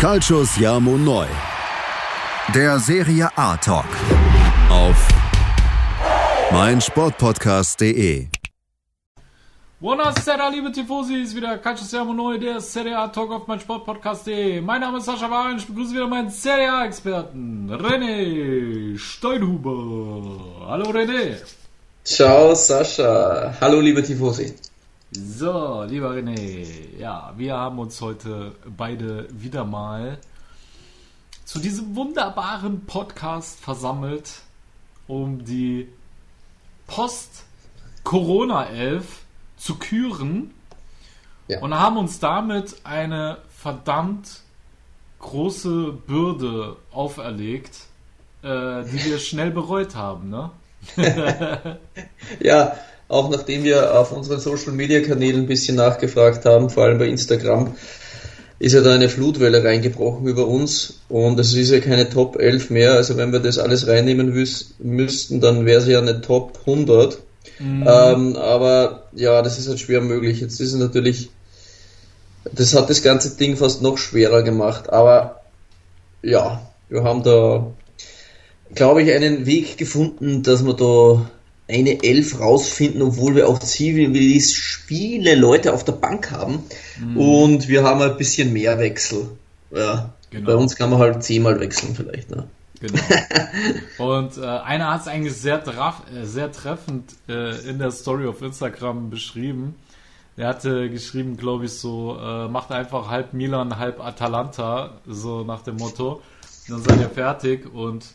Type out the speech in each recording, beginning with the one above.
Calcius Jamo Neu. Der Serie A Talk. Auf meinsportpodcast.de. Buonasera, liebe Tifosi, ist wieder Calcius Jamo Neu, der Serie A Talk auf meinsportpodcast.de. Mein Name ist Sascha Wahn, ich begrüße wieder meinen Serie A Experten, René Steinhuber. Hallo René. Ciao Sascha. Hallo liebe Tifosi. So, lieber René, ja, wir haben uns heute beide wieder mal zu diesem wunderbaren Podcast versammelt, um die Post-Corona-Elf zu küren Ja. und haben uns damit eine verdammt große Bürde auferlegt, äh, die wir schnell bereut haben, ne? Ja, auch nachdem wir auf unseren Social Media Kanälen ein bisschen nachgefragt haben, vor allem bei Instagram, ist ja da eine Flutwelle reingebrochen über uns und es ist ja keine Top 11 mehr. Also wenn wir das alles reinnehmen müssten, dann wäre es ja eine Top 100. Ähm, aber ja, das ist halt schwer möglich. Jetzt ist es natürlich, das hat das ganze Ding fast noch schwerer gemacht. Aber ja, wir haben da, glaube ich, einen Weg gefunden, dass wir da eine Elf rausfinden, obwohl wir auch ziemlich viele Leute auf der Bank haben. Und wir haben ein bisschen mehr Wechsel. Ja. Genau. Bei uns kann man halt zehnmal wechseln vielleicht. Ne? Genau. Und äh, einer hat es eigentlich sehr, traf, äh, sehr treffend äh, in der Story auf Instagram beschrieben. Er hatte geschrieben, glaube ich, so, äh, macht einfach halb Milan, halb Atalanta, so nach dem Motto. Dann seid ihr fertig. Und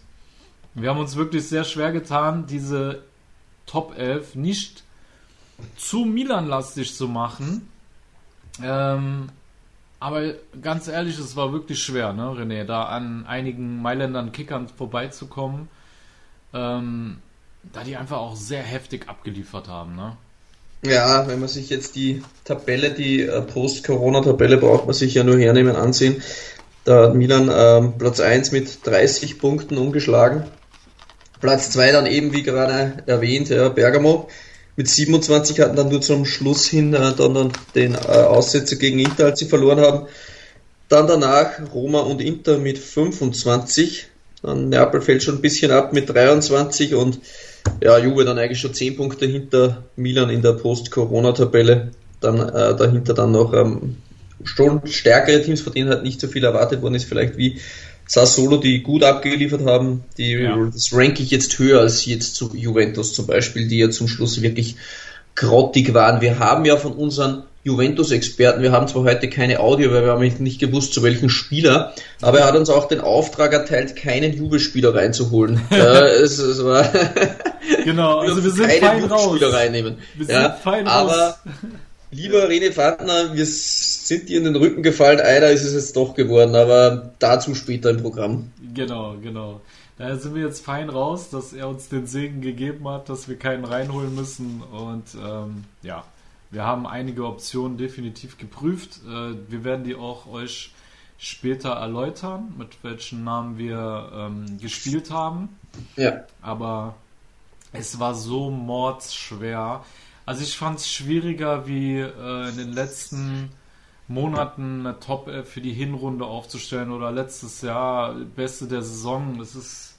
wir haben uns wirklich sehr schwer getan, diese Top 11 nicht zu Milan-lastig zu machen. Ähm, aber ganz ehrlich, es war wirklich schwer, ne, René, da an einigen Mailändern Kickern vorbeizukommen, ähm, da die einfach auch sehr heftig abgeliefert haben, ne? Ja, wenn man sich jetzt die Tabelle, die äh, Post-Corona-Tabelle braucht man sich ja nur hernehmen, ansehen. Da hat Milan ähm, Platz 1 mit 30 Punkten ungeschlagen. Platz 2 dann eben, wie gerade erwähnt, ja, Bergamo mit 27 hatten dann nur zum Schluss hin äh, dann, dann den äh, Aussetzer gegen Inter, als sie verloren haben. Dann danach Roma und Inter mit 25. Dann Neapel fällt schon ein bisschen ab mit 23 und ja, Juve dann eigentlich schon 10 Punkte hinter Milan in der Post-Corona-Tabelle. Dann äh, dahinter dann noch ähm, schon stärkere Teams, von denen halt nicht so viel erwartet worden ist, vielleicht wie Sassuolo, die gut abgeliefert haben. Die, Ja. Das ranke ich jetzt höher als jetzt zu Juventus zum Beispiel, die ja zum Schluss wirklich grottig waren. Wir haben ja von unseren Juventus-Experten, wir haben zwar heute keine Audio, weil wir haben nicht gewusst, zu welchem Spieler, aber er hat uns auch den Auftrag erteilt, keinen Juve-Spieler reinzuholen. ja, es, es war Genau, also wir sind fein raus. Reinnehmen. Wir sind ja, fein aber raus. lieber René Fandner, wir sind dir in den Rücken gefallen, einer ist es jetzt doch geworden, aber dazu später im Programm. Genau, genau. Daher sind wir jetzt fein raus, dass er uns den Segen gegeben hat, dass wir keinen reinholen müssen. Und ähm, ja, wir haben einige Optionen definitiv geprüft. Äh, wir werden die auch euch später erläutern, mit welchen Namen wir ähm, gespielt haben. Ja, Aber es war so mordsschwer. Also ich fand es schwieriger wie äh, in den letzten Monaten eine Top 11 für die Hinrunde aufzustellen oder letztes Jahr Beste der Saison. Es ist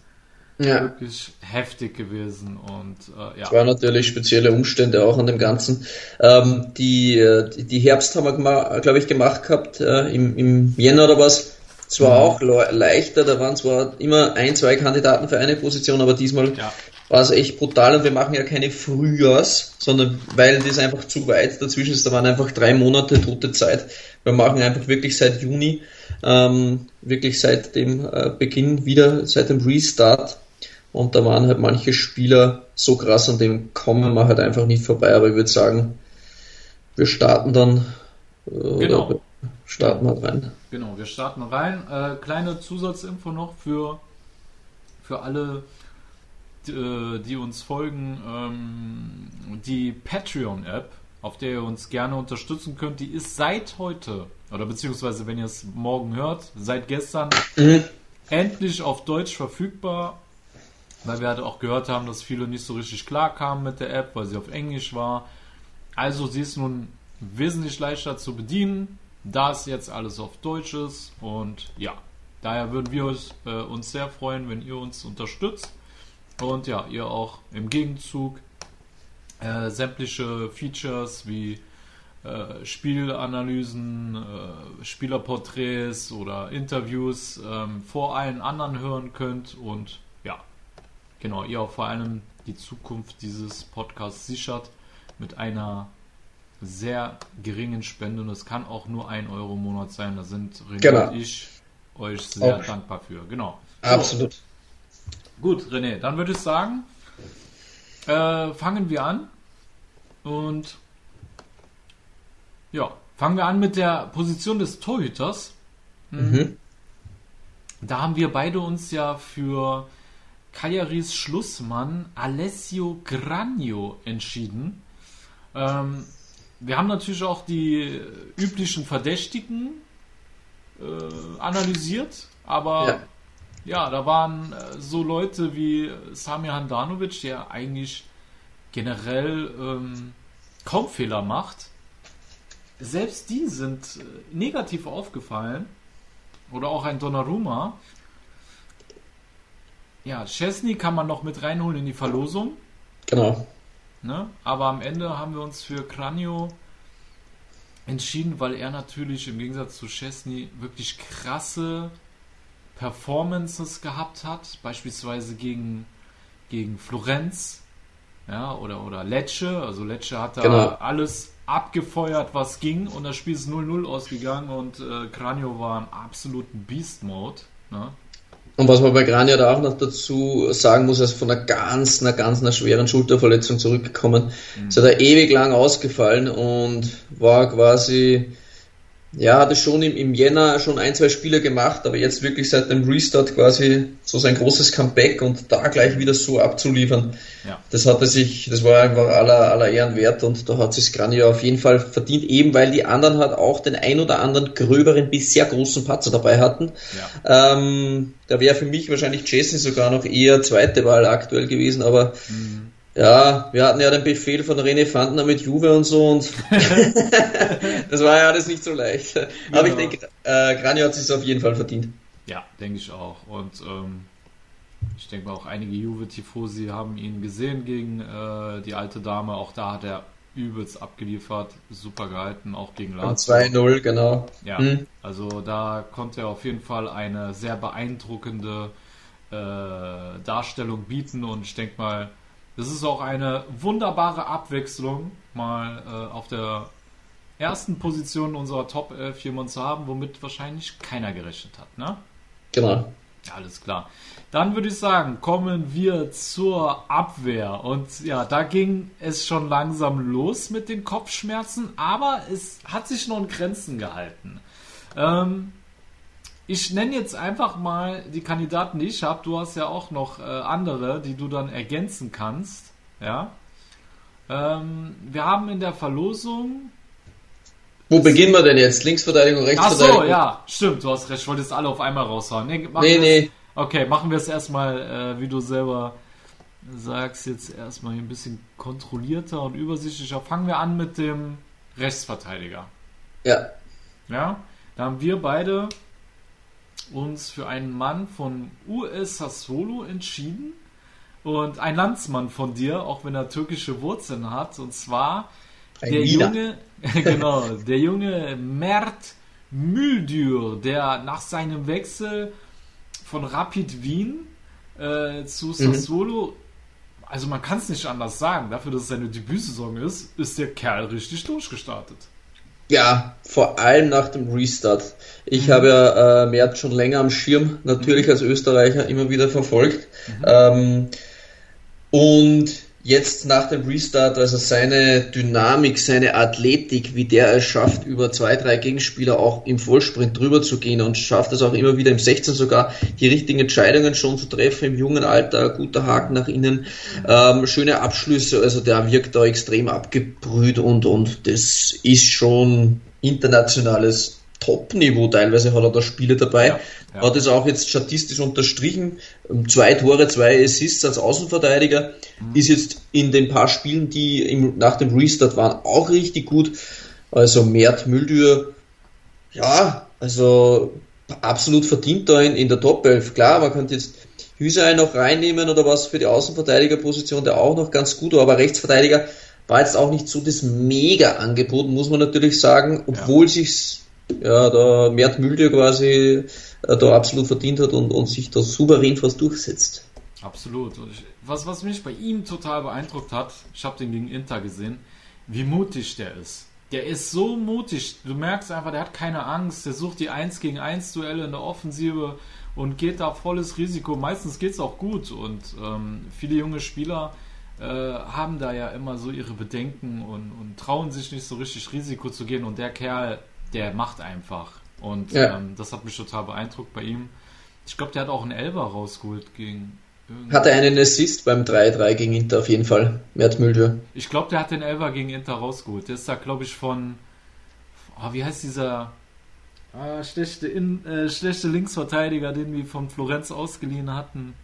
ja. wirklich heftig gewesen und äh, ja. Es waren natürlich spezielle Umstände auch an dem Ganzen. Ähm, die, äh, die, Herbst haben wir, glaube ich, gemacht gehabt, äh, im, im Jänner oder was. Es war auch le leichter, da waren zwar immer ein, zwei Kandidaten für eine Position, aber diesmal Ja. War es echt brutal und wir machen ja keine Frühjahrs, sondern weil das einfach zu weit dazwischen ist, da waren einfach drei Monate tote Zeit. Wir machen einfach wirklich seit Juni, ähm, wirklich seit dem äh, Beginn wieder, seit dem Restart und da waren halt manche Spieler so krass, an dem kommen wir halt einfach nicht vorbei. Aber ich würde sagen, wir starten dann. Äh, Genau. starten wir rein. Genau, wir starten rein. Äh, kleine Zusatzinfo noch für, für alle, die, äh, die uns folgen. Ähm, die Patreon-App, auf der ihr uns gerne unterstützen könnt, die ist seit heute, oder beziehungsweise wenn ihr es morgen hört, seit gestern endlich auf Deutsch verfügbar. Weil wir halt auch gehört haben, dass viele nicht so richtig klar kamen mit der App, weil sie auf Englisch war. Also sie ist nun wesentlich leichter zu bedienen, da es jetzt alles auf Deutsch ist und ja, daher würden wir uns, äh, uns sehr freuen, wenn ihr uns unterstützt und ja, ihr auch im Gegenzug äh, sämtliche Features wie äh, Spielanalysen, äh, Spielerporträts oder Interviews ähm, vor allen anderen hören könnt und ja, genau, ihr auch vor allem die Zukunft dieses Podcasts sichert mit einer sehr geringen Spende und es kann auch nur ein Euro im Monat sein. Da sind René Genau. und ich euch sehr Auch. dankbar für. Genau. So, Absolut. Gut, René, dann würde ich sagen, äh, fangen wir an. Und ja, fangen wir an mit der Position des Torhüters. Mhm. Da haben wir beide uns ja für Cagliaris Schlussmann Alessio Granio entschieden. Ähm, wir haben natürlich auch die üblichen Verdächtigen äh, analysiert, aber Ja. Ja, da waren äh, so Leute wie Samir Handanovic, der eigentlich generell ähm, kaum Fehler macht. Selbst die sind äh, negativ aufgefallen. Oder auch ein Donnarumma. Ja, Chesney kann man noch mit reinholen in die Verlosung. Genau. Ne? Aber am Ende haben wir uns für Cranio entschieden, weil er natürlich im Gegensatz zu Chesney wirklich krasse Performances gehabt hat, beispielsweise gegen, gegen Florenz ja, oder, oder Lecce. Also Lecce hat da Genau. alles abgefeuert, was ging und das Spiel ist 0-0 ausgegangen und äh, Cranio war im absoluten Beast-Mode. Ne? Und was man bei Grania da auch noch dazu sagen muss, er ist von einer ganz, einer ganz, einer schweren Schulterverletzung zurückgekommen. Ist hat er ewig lang ausgefallen und war quasi, ja, hatte schon im, im Jänner schon ein, zwei Spiele gemacht, aber jetzt wirklich seit dem Restart quasi so sein großes Comeback und da gleich wieder so abzuliefern. Ja. Das hatte sich, das war einfach aller, aller Ehren wert und da hat sich Grania auf jeden Fall verdient, eben weil die anderen halt auch den ein oder anderen gröberen bis sehr großen Patzer dabei hatten. Ja. Ähm, da wäre für mich wahrscheinlich Jesse sogar noch eher zweite Wahl aktuell gewesen, aber Mhm. Ja, wir hatten ja den Befehl von René Fandner mit Juve und so und das war ja alles nicht so leicht. Aber ich Genau. denke, äh, Granio hat sich auf jeden Fall verdient. Ja, denke ich auch. Und ähm, ich denke mal auch einige Juve-Tifosi haben ihn gesehen gegen äh, die alte Dame. Auch da hat er übelst abgeliefert, super gehalten, auch gegen Lazio. 2-0, genau. Ja, Hm. also da konnte er auf jeden Fall eine sehr beeindruckende äh, Darstellung bieten und ich denke mal, das ist auch eine wunderbare Abwechslung, mal äh, auf der ersten Position unserer Top 11 jemanden zu haben, womit wahrscheinlich keiner gerechnet hat, ne? Genau. Alles klar. Dann würde ich sagen, kommen wir zur Abwehr. Und ja, da ging es schon langsam los mit den Kopfschmerzen, aber es hat sich noch in Grenzen gehalten. Ähm, ich nenne jetzt einfach mal die Kandidaten, die ich habe. Du hast ja auch noch äh, andere, die du dann ergänzen kannst. Ja. Ähm, wir haben in der Verlosung Wo beginnen wir denn jetzt? Linksverteidigung, Ach Rechtsverteidigung? so, ja, stimmt, du hast recht. Ich wollte jetzt alle auf einmal raushauen. Nee, Nee, nee. Okay, machen wir es erstmal, äh, wie du selber sagst, jetzt erstmal ein bisschen kontrollierter und übersichtlicher. Fangen wir an mit dem Rechtsverteidiger. Ja. Ja, da haben wir beide uns für einen Mann von US Sassuolo entschieden und ein Landsmann von dir, auch wenn er türkische Wurzeln hat, und zwar Ein der Wiener. junge, genau, der junge Mert Müldür, der nach seinem Wechsel von Rapid Wien äh, zu Sassuolo, also man kann es nicht anders sagen, dafür, dass es seine Debütsaison ist, ist der Kerl richtig durchgestartet. Ja, vor allem nach dem Restart. Mhm. Ich habe ja äh, Mert schon länger am Schirm, natürlich als Österreicher immer wieder verfolgt. Mhm. Ähm, und jetzt nach dem Restart, also seine Dynamik, seine Athletik, wie der es schafft, über zwei, drei Gegenspieler auch im Vollsprint drüber zu gehen und schafft es auch immer wieder im 16 sogar, die richtigen Entscheidungen schon zu treffen im jungen Alter, guter Haken nach innen, ähm, schöne Abschlüsse, also der wirkt da extrem abgebrüht und, und das ist schon internationales Top-Niveau. Teilweise hat er da Spiele dabei. Ja, ja. Hat es auch jetzt statistisch unterstrichen. Ähm, Zwei Tore, zwei Assists als Außenverteidiger. Ist jetzt in den paar Spielen, die im, nach dem Restart waren, auch richtig gut. Also Mert Müldür, Ja, also absolut verdient da in, in der Top 11. Klar, man könnte jetzt Hüsei noch reinnehmen oder was für die Außenverteidigerposition, der auch noch ganz gut war, aber Rechtsverteidiger war jetzt auch nicht so das Mega-Angebot, muss man natürlich sagen, obwohl ja. sich ja, da Mert Mülde quasi da absolut verdient hat und, und sich da souverän fast durchsetzt. Absolut. Und ich, was, was mich bei ihm total beeindruckt hat, ich habe den gegen Inter gesehen, wie mutig der ist. Der ist so mutig. Du merkst einfach, der hat keine Angst. Der sucht die 1 gegen 1 Duelle in der Offensive und geht da volles Risiko. Meistens geht es auch gut. Und ähm, viele junge Spieler äh, haben da ja immer so ihre Bedenken und, und, trauen sich nicht so richtig Risiko zu gehen. Und der Kerl, der macht einfach. Und ja. ähm, das hat mich total beeindruckt bei ihm. Ich glaube, der hat auch einen Elber rausgeholt gegen hatte einen Assist beim 3-3 gegen Inter auf jeden Fall. Mert Müldür. Ich glaube, der hat den Elfer gegen Inter rausgeholt. Der ist da, glaube ich, von. Oh, wie heißt dieser. Ah, schlechte, in, äh, schlechte Linksverteidiger, den wir von Florenz ausgeliehen hatten.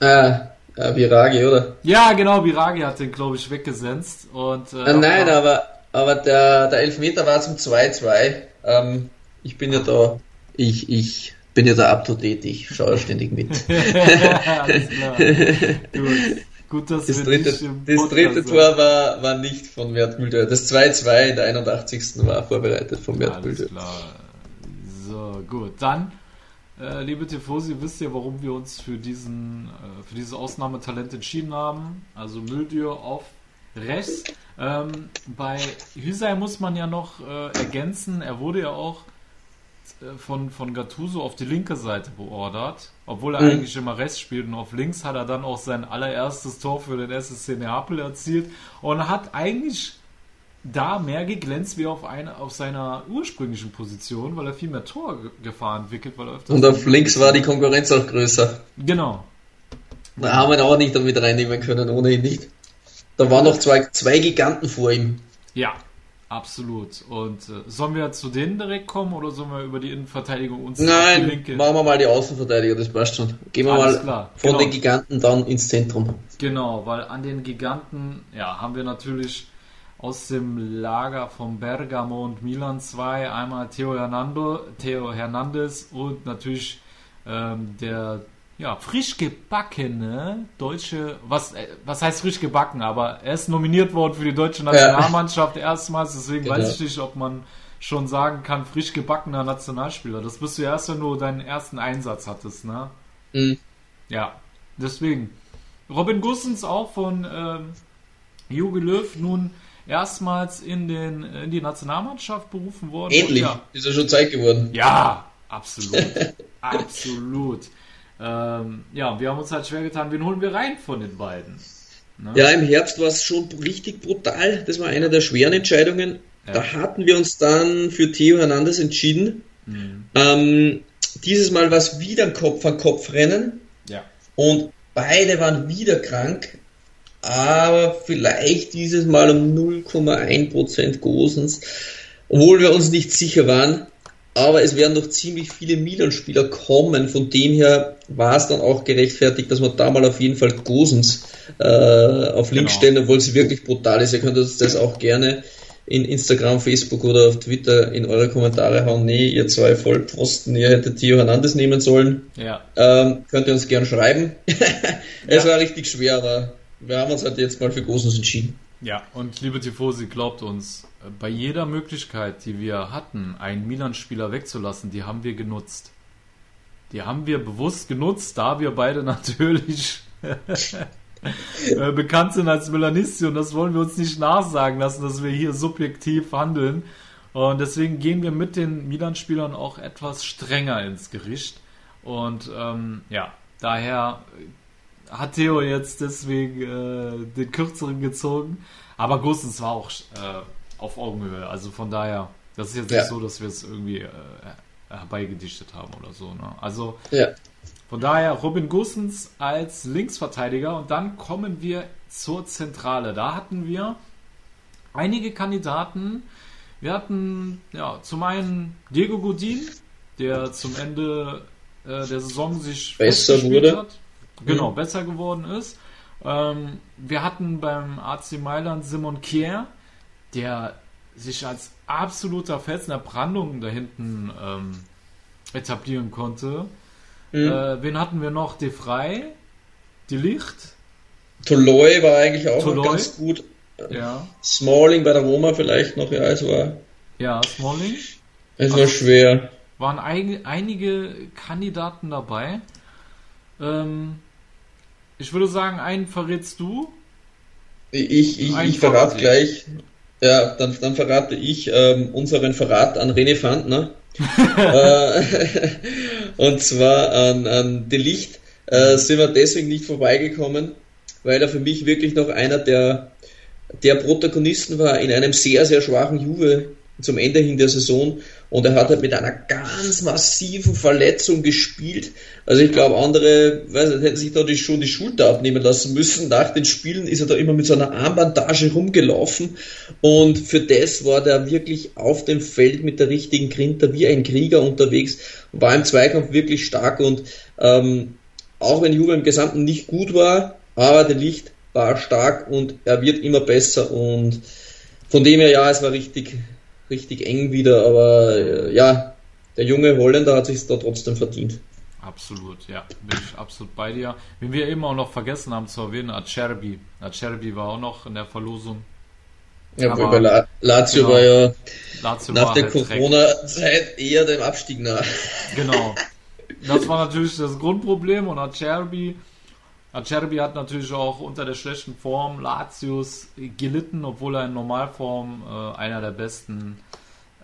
Ah, äh, Viragi, oder? Ja, genau, Viragi hat den, glaube ich, weggesenzt. Und, äh, nein, aber, aber der, der Elfmeter war zum 2-2. Ähm, ich bin ja da. Ich, ich bin ja da up to date, ich schaue ständig mit. Alles klar. Gut. Gut, dass das dritte, das dritte Tor war, war nicht von Mert Müller. Das 2-2 in der 81. war vorbereitet von Mert Müller. So, gut. Dann, äh, liebe Tifosi, wisst ihr, warum wir uns für, diesen, äh, für dieses Ausnahmetalent entschieden haben? Also Müldür auf rechts. Ähm, bei Hüsei muss man ja noch äh, ergänzen, er wurde ja auch von, von Gattuso auf die linke Seite beordert, obwohl er mhm. eigentlich immer rechts spielt und auf links hat er dann auch sein allererstes Tor für den SSC Neapel erzielt und hat eigentlich da mehr geglänzt wie auf, eine, auf seiner ursprünglichen Position, weil er viel mehr Torgefahr entwickelt. Weil er und auf links war die Konkurrenz auch größer. Genau. Da haben wir ihn auch nicht damit reinnehmen können, ohne ihn nicht. Da waren noch zwei, zwei Giganten vor ihm. Ja, Absolut. Und äh, sollen wir zu denen direkt kommen oder sollen wir über die Innenverteidigung uns Nein, die Linke? machen wir mal die Außenverteidiger, das passt schon. Gehen wir Alles mal klar. von genau. den Giganten dann ins Zentrum. Genau, weil an den Giganten ja, haben wir natürlich aus dem Lager von Bergamo und Milan zwei, einmal Theo, Hernando, Theo Hernandez und natürlich ähm, der ja, frisch gebackene deutsche, was, äh, was heißt frisch gebacken, aber er ist nominiert worden für die deutsche Nationalmannschaft ja. erstmals, deswegen genau. weiß ich nicht, ob man schon sagen kann, frisch gebackener Nationalspieler. Das bist du erst, wenn du deinen ersten Einsatz hattest, ne? Mhm. Ja, deswegen. Robin Gussens auch von ähm, Jogi Löw nun erstmals in, den, in die Nationalmannschaft berufen worden. Endlich, ja, ist ja schon Zeit geworden. Ja, absolut. absolut. Ähm, ja, wir haben uns halt schwer getan, wen holen wir rein von den beiden? Ne? Ja, im Herbst war es schon richtig brutal. Das war eine der schweren Entscheidungen. Ja. Da hatten wir uns dann für Theo Hernandez entschieden. Mhm. Ähm, dieses Mal war es wieder ein Kopf an Kopf Rennen. Ja. Und beide waren wieder krank. Aber vielleicht dieses Mal um 0,1% Gosens. Obwohl wir uns nicht sicher waren aber es werden noch ziemlich viele Milan-Spieler kommen. Von dem her war es dann auch gerechtfertigt, dass wir da mal auf jeden Fall Gosens äh, auf Link genau. stellen, obwohl sie wirklich brutal ist. Ihr könnt uns das auch gerne in Instagram, Facebook oder auf Twitter in eure Kommentare hauen. Nee, ihr zwei Vollpfosten, ihr hättet Theo Hernandez nehmen sollen. Ja. Ähm, könnt ihr uns gerne schreiben. es ja. war richtig schwer, aber wir haben uns halt jetzt mal für Gosens entschieden. Ja, und liebe Tifosi, glaubt uns, bei jeder Möglichkeit, die wir hatten, einen Milan-Spieler wegzulassen, die haben wir genutzt. Die haben wir bewusst genutzt, da wir beide natürlich äh, bekannt sind als Milanisti und das wollen wir uns nicht nachsagen lassen, dass wir hier subjektiv handeln. Und deswegen gehen wir mit den Milan-Spielern auch etwas strenger ins Gericht. Und ähm, ja, daher hat Theo jetzt deswegen äh, den kürzeren gezogen. Aber Gustens war auch äh, auf Augenhöhe. Also von daher, das ist jetzt ja. nicht so, dass wir es irgendwie äh, herbeigedichtet haben oder so. Ne? Also ja. von daher Robin Gustens als Linksverteidiger und dann kommen wir zur Zentrale. Da hatten wir einige Kandidaten. Wir hatten ja zum einen Diego Godin, der zum Ende äh, der Saison sich besser wurde. Hat genau, mhm. besser geworden ist. Ähm, wir hatten beim AC Mailand Simon Kier, der sich als absoluter Felsen der Brandung da hinten ähm, etablieren konnte. Mhm. Äh, wen hatten wir noch? De Frey, Die Licht. Toloi war eigentlich auch Toloi. ganz gut. Ja. Smalling bei der Roma vielleicht noch, ja, es war. Ja, Smalling. Es war also, schwer. Waren ein, einige Kandidaten dabei. Ähm, ich würde sagen, einen verrätst du. Ich, ich, ich verrate gleich. Ja, dann, dann verrate ich ähm, unseren Verrat an René Fandner. äh, und zwar an, an Delicht äh, sind wir deswegen nicht vorbeigekommen, weil er für mich wirklich noch einer der, der Protagonisten war in einem sehr, sehr schwachen Juve zum Ende hin der Saison. Und er hat halt mit einer ganz massiven Verletzung gespielt. Also ich glaube, andere weiß nicht, hätten sich da die, schon die Schulter abnehmen lassen müssen. Nach den Spielen ist er da immer mit so einer Armbandage rumgelaufen. Und für das war der wirklich auf dem Feld mit der richtigen Grinter wie ein Krieger unterwegs, war im Zweikampf wirklich stark. Und ähm, auch wenn Juve im Gesamten nicht gut war, aber der Licht war stark und er wird immer besser. Und von dem her, ja, es war richtig, richtig eng wieder, aber äh, ja, der junge Holländer hat sich da trotzdem verdient. Absolut, ja, bin ich absolut bei dir. Wenn wir eben auch noch vergessen haben zu erwähnen, Acerbi. Acerbi war auch noch in der Verlosung. Ja, aber bei La Lazio genau, war ja Lazio nach war der halt Corona-Zeit eher dem Abstieg nah. Genau. Das war natürlich das Grundproblem und Acerbi Acerbi hat natürlich auch unter der schlechten Form Latius gelitten, obwohl er in Normalform äh, einer der besten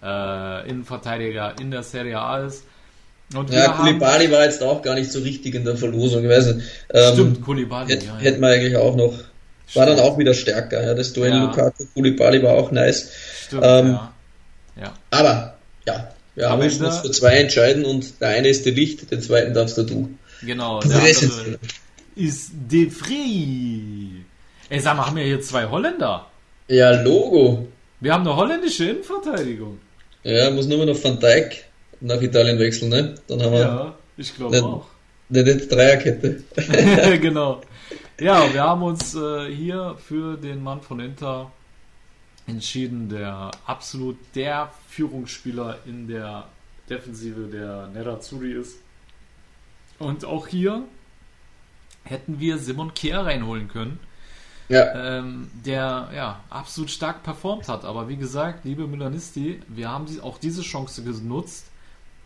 äh, Innenverteidiger in der Serie A ist. Und ja, Kulibali war jetzt auch gar nicht so richtig in der Verlosung. Nicht. Ähm, Stimmt, Kulibali. Hätte, ja, ja. hätten wir eigentlich auch noch. War dann auch wieder stärker. Ja, das Duell ja. Lukaku Kulibali war auch nice. Stimmt, ähm, ja. ja. Aber ja, wir haben uns für zwei entscheiden und der eine ist der Licht, den zweiten darfst du. Genau, der andere, ist De Vrij. Ey, sag mal, haben wir hier zwei Holländer? Ja, Logo. Wir haben eine holländische Innenverteidigung. Ja, muss nur noch Van Dijk nach Italien wechseln, ne? Dann haben wir. Ja, ich glaube auch. Eine nette Dreierkette. genau. Ja, wir haben uns äh, hier für den Mann von Inter entschieden, der absolut der Führungsspieler in der Defensive der Nerazzurri ist. Und auch hier hätten wir Simon Kehr reinholen können. Ja. Ähm, der ja absolut stark performt hat. Aber wie gesagt, liebe Milanisti, wir haben auch diese Chance genutzt,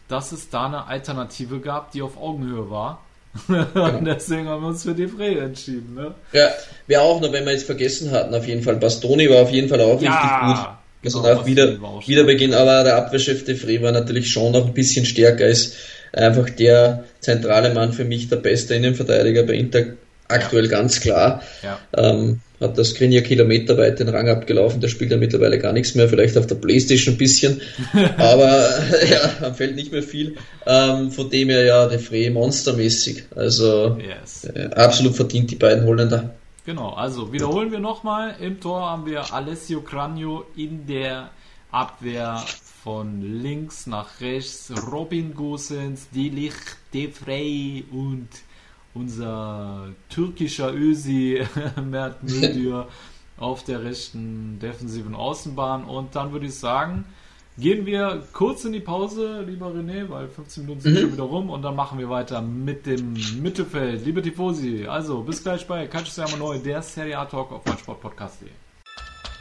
dass es da eine Alternative gab, die auf Augenhöhe war. Und deswegen haben wir uns für Defray entschieden. Ne? Ja, wäre auch noch, wenn wir jetzt vergessen hatten, auf jeden Fall. Bastoni war auf jeden Fall auch ja, richtig gut. Also genau, auch wieder, Wiederbeginn, aber der Abwehrchef Defray war natürlich schon noch ein bisschen stärker als einfach der zentrale Mann für mich, der beste Innenverteidiger bei Inter aktuell ganz klar. Ja. Ähm, hat das Skriniar kilometerweit den Rang abgelaufen, der spielt ja mittlerweile gar nichts mehr, vielleicht auf der Playstation ein bisschen, aber ja, am Feld nicht mehr viel. Ähm, von dem her ja Frey monstermäßig. Also yes. äh, absolut verdient die beiden Holländer. Genau, also wiederholen wir nochmal. Im Tor haben wir Alessio Cranio in der Abwehr von links nach rechts Robin Gosens, Delicht, Defrey und unser türkischer Ösi Mert Müldür auf der rechten defensiven Außenbahn. Und dann würde ich sagen, gehen wir kurz in die Pause, lieber René, weil 15 Minuten sind mhm. schon wieder rum und dann machen wir weiter mit dem Mittelfeld. Liebe Tifosi, also bis gleich bei Calcio Siamo Neu, der Serie A Talk auf meinsportpodcast.de.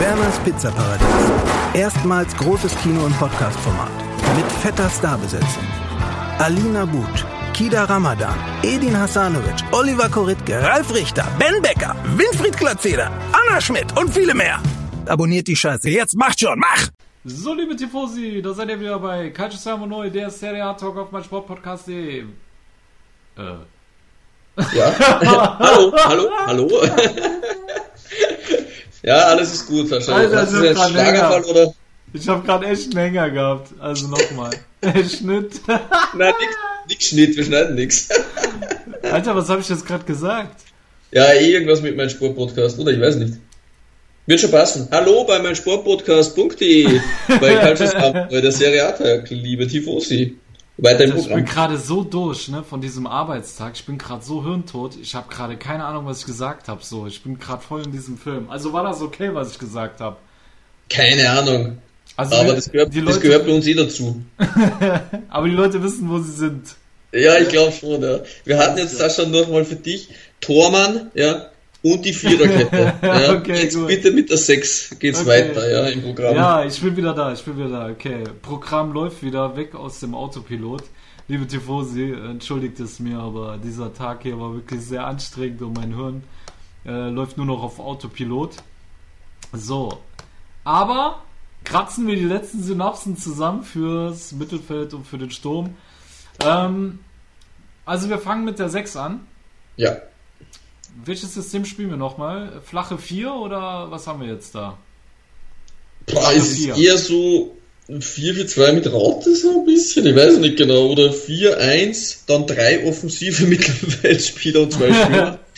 Werners Pizzaparadies. Erstmals großes Kino- und Podcast-Format. Mit fetter Starbesetzung. Alina But, Kida Ramadan, Edin Hasanovic, Oliver Koritke, Ralf Richter, Ben Becker, Winfried Glatzeder, Anna Schmidt und viele mehr. Abonniert die Scheiße. Jetzt macht schon, mach! So, liebe Tifosi, da seid ihr wieder bei Calcio Neu, der Serie A Talk auf mein Sportpodcast.de. Äh. Ja. hallo, hallo, hallo. Ja, alles ist gut, wahrscheinlich. Alter, Hast du sind jetzt Schlaganfall länger. oder? Ich habe gerade echt einen Hänger gehabt. Also nochmal. Schnitt. Nein, nix, nix Schnitt, wir schneiden nix. Alter, was habe ich jetzt gerade gesagt? Ja, irgendwas mit meinem Sportpodcast, oder? Ich weiß nicht. Wird schon passen. Hallo bei meinem Sportpodcast.de bei Cultures bei der Serie A, liebe Tifosi. Weiter Also ich bin gerade so durch, ne, von diesem Arbeitstag. Ich bin gerade so hirntot. Ich habe gerade keine Ahnung, was ich gesagt habe. So, ich bin gerade voll in diesem Film. Also war das okay, was ich gesagt habe? Keine Ahnung. Also Aber wir- das gehört, die das Leute, gehört bei uns eh dazu. aber die Leute wissen, wo sie sind. Ja, ich glaube schon, ja. Wir hatten jetzt da schon nochmal für dich Tormann, ja, und die Viererkette. Ja. Okay, jetzt gut. bitte mit der 6 geht's Okay. weiter, ja, im Programm. Ja, ich bin wieder da, ich bin wieder da. Okay, Programm läuft wieder weg aus dem Autopilot. Liebe Tifosi, entschuldigt es mir, aber dieser Tag hier war wirklich sehr anstrengend und mein Hirn äh, läuft nur noch auf Autopilot. So, aber kratzen wir die letzten Synapsen zusammen fürs Mittelfeld und für den Sturm. Ähm, also wir fangen mit der 6 an. ja. Welches System spielen wir nochmal? Flache 4 oder was haben wir jetzt da? Boah, es ist eher so 4-4-2 mit Raute so ein bisschen, ich weiß nicht genau, oder 4-1, dann drei offensive Mittelfeldspieler und zwei Spieler.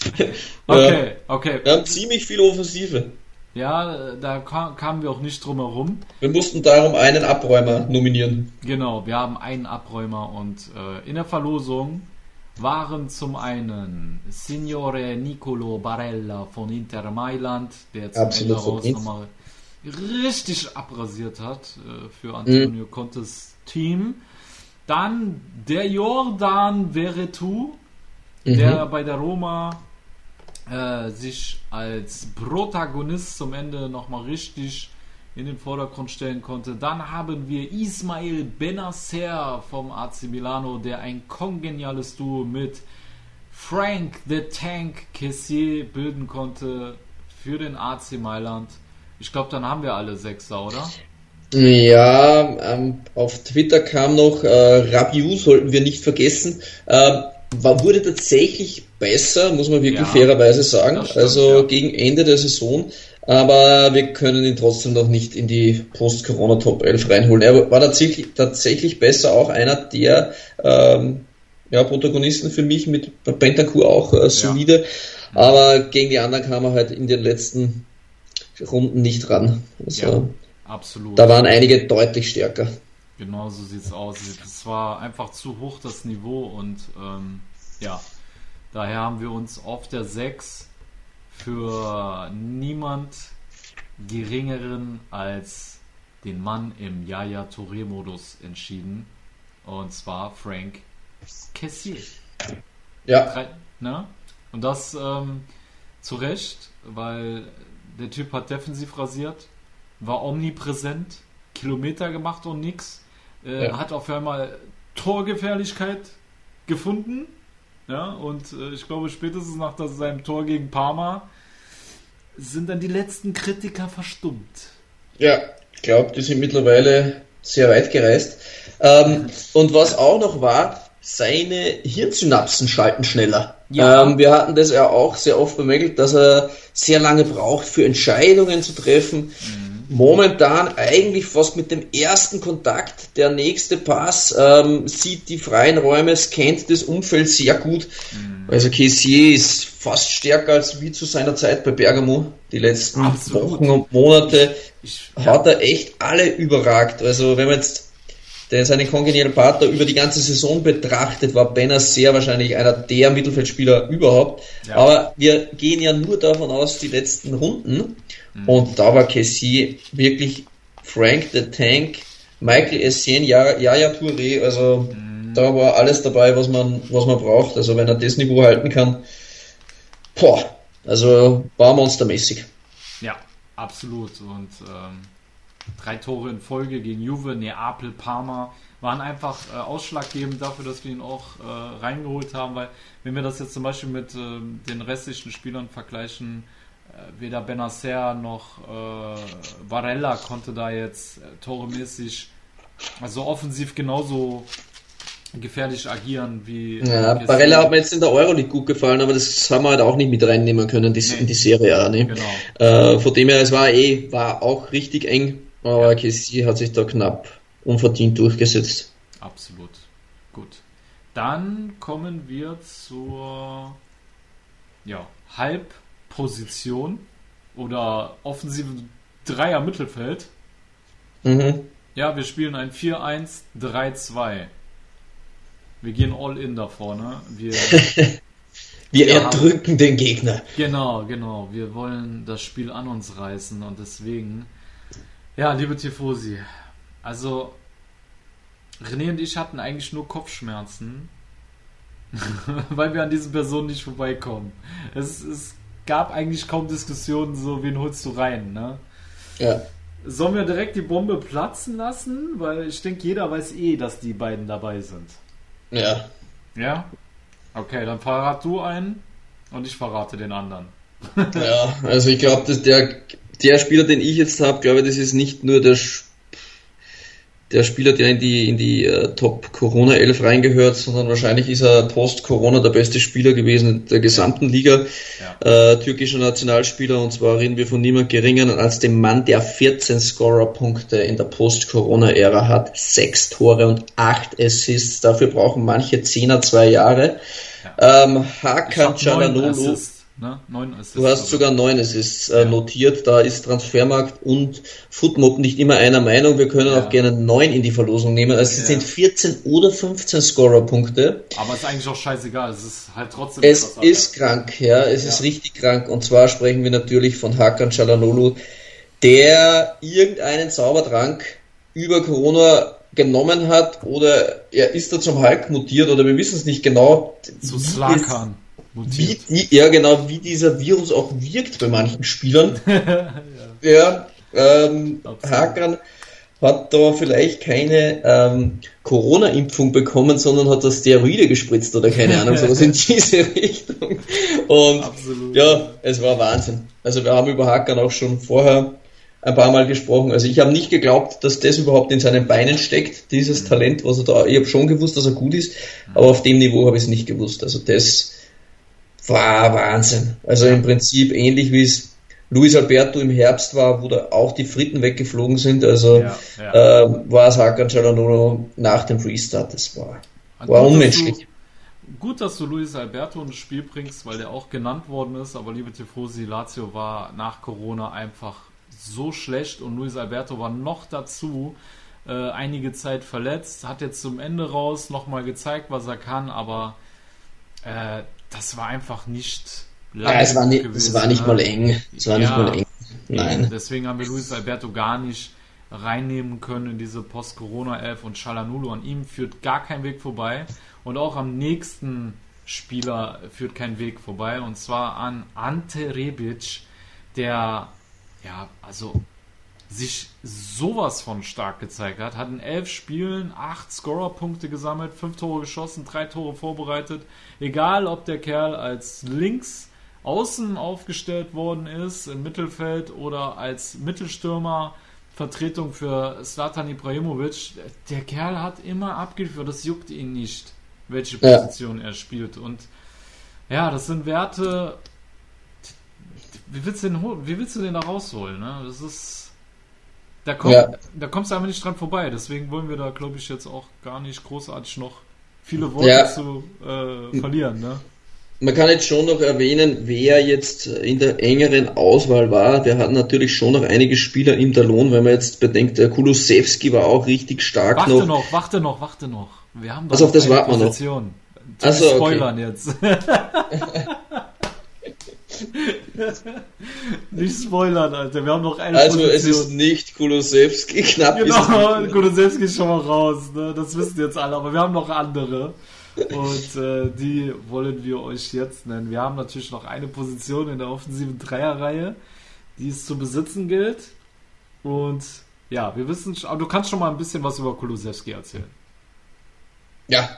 Okay, okay. Wir haben ziemlich viel Offensive. Ja, da kam, kamen wir auch nicht drum herum. Wir mussten darum einen Abräumer nominieren. Genau, wir haben einen Abräumer und äh, in der Verlosung waren zum einen Signore Nicolo Barella von Inter Mailand, der zum Absolut Ende raus nochmal richtig abrasiert hat äh, für Antonio Mhm. Contes Team. Dann der Jordan Veretout, Mhm. der bei der Roma äh, sich als Protagonist zum Ende nochmal richtig in den Vordergrund stellen konnte. Dann haben wir Ismail Benacer vom AC Milano, der ein kongeniales Duo mit Frank the Tank Kessier bilden konnte für den AC Mailand. Ich glaube, dann haben wir alle Sechser, oder? Ja, ähm, auf Twitter kam noch, äh, Rabiu sollten wir nicht vergessen, ähm, war, wurde tatsächlich besser, muss man wirklich Ja, fairerweise sagen, stimmt, also ja. gegen Ende der Saison, aber wir können ihn trotzdem noch nicht in die Post-Corona Top 11 reinholen. Er war tatsächlich, tatsächlich besser, auch einer der ähm, ja, Protagonisten für mich mit Bentancur auch äh, solide, aber gegen die anderen kam er halt in den letzten Runden nicht ran. Also, Ja. Absolut. da waren einige deutlich stärker. Genau so sieht's aus. Es war einfach zu hoch das Niveau und ähm, ja, daher haben wir uns auf der 6 für niemand geringeren als den Mann im Yaya Touré Modus entschieden und zwar Frank Kessier. Ja, Drei, ne? Und das ähm, zu Recht, weil der Typ hat defensiv rasiert, war omnipräsent, Kilometer gemacht und nix, äh, Ja. hat auf einmal Torgefährlichkeit gefunden. Ja, und äh, ich glaube, spätestens nach das- seinem Tor gegen Parma sind dann die letzten Kritiker verstummt. ja, ich glaube, die sind mittlerweile sehr weit gereist. Ähm, und was auch noch war, seine Hirnsynapsen schalten schneller. Ja. Ähm, wir hatten das ja auch sehr oft bemängelt, dass er sehr lange braucht für Entscheidungen zu treffen. Momentan eigentlich fast mit dem ersten Kontakt der nächste Pass, ähm, sieht die freien Räume, scannt das Umfeld sehr gut. Also Kessier ist fast stärker als wie zu seiner Zeit bei Bergamo. Die letzten Absolut. Wochen und Monate Ich, hat er echt alle überragt. Also wenn man jetzt den, seinen kongenialen Partner über die ganze Saison betrachtet, war Benner sehr wahrscheinlich einer der Mittelfeldspieler überhaupt. Ja. Aber wir gehen ja nur davon aus, die letzten Runden. Und da war Kessie wirklich Frank the Tank, Michael Essien, Yaya Touré, also da war alles dabei, was man, was man braucht. Also wenn er das Niveau halten kann, boah, also war monstermäßig. Ja, absolut. Und ähm, drei Tore in Folge gegen Juve, Neapel, Parma waren einfach äh, ausschlaggebend dafür, dass wir ihn auch äh, reingeholt haben, weil wenn wir das jetzt zum Beispiel mit ähm, den restlichen Spielern vergleichen, äh, weder Benacer noch äh, Varela konnte da jetzt äh, toremäßig, also offensiv genauso gefährlich agieren wie. Ja, Barella hat mir jetzt in der Euroleague gut gefallen, aber das haben wir halt auch nicht mit reinnehmen können die, nee. in die Serie A. Ne? Genau. Äh, von dem her, es war eh, war auch richtig eng, aber. KC hat sich da knapp unverdient durchgesetzt. Absolut. Gut. Dann kommen wir zur ja, Halbposition oder offensiven Dreier Mittelfeld. Mhm. Ja, wir spielen ein 4-1-3-2. Wir gehen all in da vorne. Wir, wir, wir erdrücken haben, den Gegner. Genau, genau. Wir wollen das Spiel an uns reißen und deswegen, ja, liebe Tifosi, also René und ich hatten eigentlich nur Kopfschmerzen, weil wir an diesen Personen nicht vorbeikommen. Es, es gab eigentlich kaum Diskussionen, so wen holst du rein, ne? Ja. Sollen wir direkt die Bombe platzen lassen? Weil ich denke, jeder weiß eh, dass die beiden dabei sind. Ja. Ja? Okay, dann verrat du einen und ich verrate den anderen. ja, also ich glaube, dass der, der Spieler, den ich jetzt habe, glaube das ist nicht nur der der Spieler, der in die, in die uh, Top-Corona 11 reingehört, sondern wahrscheinlich ist er post-Corona der beste Spieler gewesen der gesamten Liga. Ja. Uh, türkischer Nationalspieler und zwar reden wir von niemand geringeren als dem Mann, der 14 Scorer-Punkte in der Post-Corona-Ära hat, sechs Tore und acht Assists. Dafür brauchen manche Zehner zwei Jahre. Ja. Ähm, Hakan Çalhanoğlu Ne? Neun Assists. Du hast sogar neun Assists äh, notiert. Da ist Transfermarkt und Footmob nicht immer einer Meinung. Wir können ja. auch gerne neun in die Verlosung nehmen. Also es ja. sind 14 oder 15 Scorer-Punkte. Aber es ist eigentlich auch scheißegal. Es ist halt trotzdem. Es ist krank, ja. Es ja. ist richtig krank. Und zwar sprechen wir natürlich von Hakan Çalhanoğlu, der irgendeinen Zaubertrank über Corona genommen hat oder er ist da zum Hulk mutiert oder wir wissen es nicht genau. Zu Slakan wie die, ja genau, wie dieser Virus auch wirkt bei manchen Spielern. ja, ähm, Hakan hat da vielleicht keine ähm, Corona-Impfung bekommen, sondern hat da Steroide gespritzt oder keine Ahnung, sowas in diese Richtung. Und Absolut. ja, es war Wahnsinn. Also wir haben über Hakan auch schon vorher ein paar Mal gesprochen. Also ich habe nicht geglaubt, dass das überhaupt in seinen Beinen steckt, dieses mhm. Talent, was er da. Ich habe schon gewusst, dass er gut ist, aber auf dem Niveau habe ich es nicht gewusst. Also das war Wahnsinn. Also im Prinzip ähnlich wie es Luis Alberto im Herbst war, wo da auch die Fritten weggeflogen sind. Also ja, ja. Äh, war es Hakan Çalhanoğlu nach dem Restart. Das war, war gut, unmenschlich. Dass du, gut, dass du Luis Alberto ins Spiel bringst, weil der auch genannt worden ist. Aber liebe Tifosi, Lazio war nach Corona einfach so schlecht und Luis Alberto war noch dazu äh, einige Zeit verletzt. Hat jetzt zum Ende raus nochmal gezeigt, was er kann, aber äh, das war einfach nicht lang. Ja, es war, nicht, gewesen, es war nicht ne? mal eng. Es war ja, nicht mal eng. Nein. Deswegen haben wir Luis Alberto gar nicht reinnehmen können in diese Post-Corona-Elf und Shalanulu. An ihm führt gar kein Weg vorbei. Und auch am nächsten Spieler führt kein Weg vorbei. Und zwar an Ante Rebic, der, ja, also sich sowas von stark gezeigt hat. Hat in elf Spielen acht Scorer-Punkte gesammelt, fünf Tore geschossen, drei Tore vorbereitet. Egal, ob der Kerl als links außen aufgestellt worden ist, im Mittelfeld oder als Mittelstürmer, Vertretung für Slatan Ibrahimovic, der Kerl hat immer abgeführt, das juckt ihn nicht, welche Position ja. er spielt. Und ja, das sind Werte, wie willst du den, wie willst du den da rausholen? Ne? Das ist da, kommt, ja. da kommst du einfach nicht dran vorbei. Deswegen wollen wir da, glaube ich, jetzt auch gar nicht großartig noch viele Worte ja. zu äh, verlieren. Ne? Man kann jetzt schon noch erwähnen, wer jetzt in der engeren Auswahl war. Der hat natürlich schon noch einige Spieler im Talon, wenn man jetzt bedenkt, der Kulusewski war auch richtig stark warte noch. noch. Warte noch, warte noch, Wir haben doch also auf das warten wir noch. Also, Spoilern okay. jetzt. nicht spoilern, Alter. Wir haben noch eine Also Position. es ist nicht Kulosewski, knapp Genau, Kulosewski ist schon mal raus. Ne? Das wissen jetzt alle, aber wir haben noch andere. Und äh, die wollen wir euch jetzt nennen. Wir haben natürlich noch eine Position in der offensiven Dreierreihe, die es zu besitzen gilt. Und ja, wir wissen, aber du kannst schon mal ein bisschen was über Kulosewski erzählen. Ja,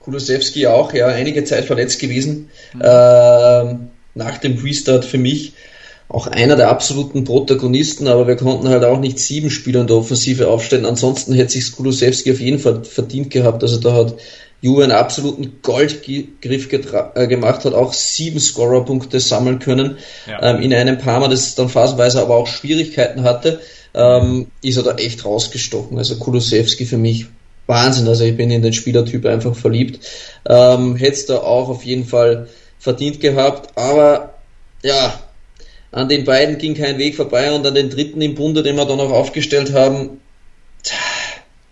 Kulosewski auch, ja, einige Zeit verletzt gewesen. Mhm. Ähm, nach dem Restart für mich auch einer der absoluten Protagonisten, aber wir konnten halt auch nicht sieben Spieler in der Offensive aufstellen. Ansonsten hätte sich Skulosewski auf jeden Fall verdient gehabt. Also da hat Juve einen absoluten Goldgriff äh, gemacht hat, auch sieben Scorerpunkte sammeln können ja. ähm, in einem Parma, das dann phasenweise aber auch Schwierigkeiten hatte, ähm, ist er da echt rausgestochen. Also Kulusewski für mich Wahnsinn. Also ich bin in den Spielertyp einfach verliebt. Ähm, Hätte es da auch auf jeden Fall verdient gehabt, aber ja, an den beiden ging kein Weg vorbei und an den dritten im Bunde, den wir da noch aufgestellt haben,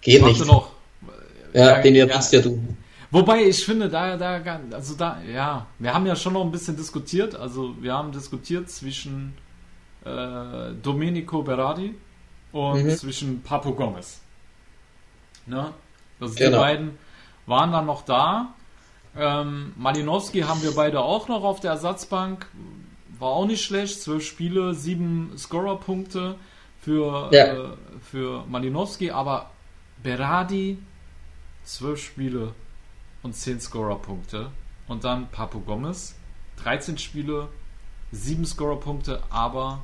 geht nicht. Noch, ja, den erwähnst ja, ja du. Wobei ich finde, da, da, also da, ja, wir haben ja schon noch ein bisschen diskutiert. Also wir haben diskutiert zwischen äh, Domenico Berardi und mhm. zwischen Papo Gomez. Ne? Also genau. die beiden waren dann noch da. Ähm, Malinowski haben wir beide auch noch auf der Ersatzbank. War auch nicht schlecht. Zwölf Spiele, sieben Scorer-Punkte für, ja. äh, für Malinowski. Aber Berardi, zwölf Spiele und zehn Scorer-Punkte. Und dann Papu Gomez, 13 Spiele, sieben Scorer-Punkte. Aber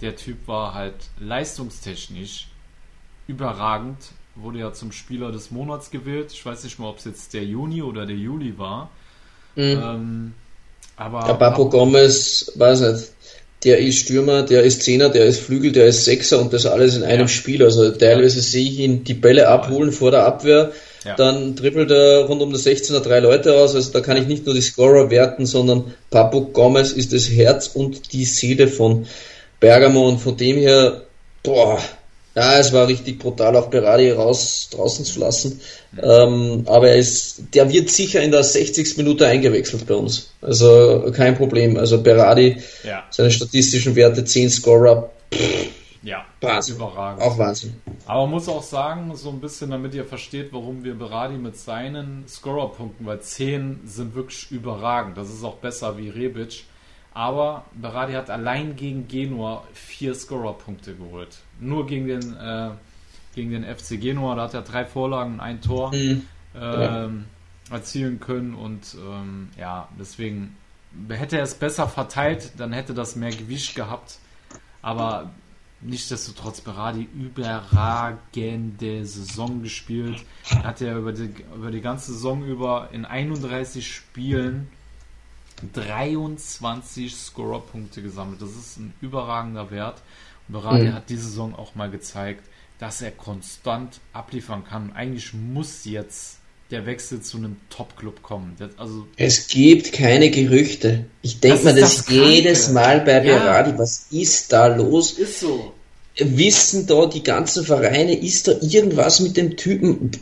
der Typ war halt leistungstechnisch überragend wurde ja zum Spieler des Monats gewählt. Ich weiß nicht mal, ob es jetzt der Juni oder der Juli war. Mhm. Ähm, aber. Der Papo Gomez, weiß nicht. Der ist Stürmer, der ist Zehner, der ist Flügel, der ist Sechser und das alles in einem ja. Spiel. Also teilweise sehe ich ihn die Bälle abholen vor der Abwehr. Ja. Dann dribbelt er rund um das 16er drei Leute aus. Also da kann ich nicht nur die Scorer werten, sondern Papo Gomez ist das Herz und die Seele von Bergamo und von dem her, boah, ja, es war richtig brutal, auch Berardi raus, draußen zu lassen. Ähm, aber er ist, der wird sicher in der 60. Minute eingewechselt bei uns. Also kein Problem. Also Berardi, ja. seine statistischen Werte, 10 Scorer, pff, ja, Wahnsinn. überragend. Auch Wahnsinn. Aber man muss auch sagen, so ein bisschen, damit ihr versteht, warum wir Berardi mit seinen Scorer-Punkten, weil 10 sind wirklich überragend. Das ist auch besser wie Rebic. Aber Berardi hat allein gegen Genua vier Scorer-Punkte geholt. Nur gegen den, äh, gegen den FC Genua, da hat er drei Vorlagen und ein Tor mhm. äh, erzielen können. Und ähm, ja, deswegen hätte er es besser verteilt, dann hätte das mehr Gewicht gehabt. Aber nichtsdestotrotz Berardi überragende Saison gespielt. Er hat ja über die, über die ganze Saison über in 31 Spielen 23 Scorer-Punkte gesammelt. Das ist ein überragender Wert. Und Berardi mhm. hat diese Saison auch mal gezeigt, dass er konstant abliefern kann. Und eigentlich muss jetzt der Wechsel zu einem Top-Club kommen. Das, also es gibt keine Gerüchte. Ich denke mal, das, das jedes Mal bei Berardi. Ja. Was ist da los? Ist so. Wissen da die ganzen Vereine, ist da irgendwas mit dem Typen?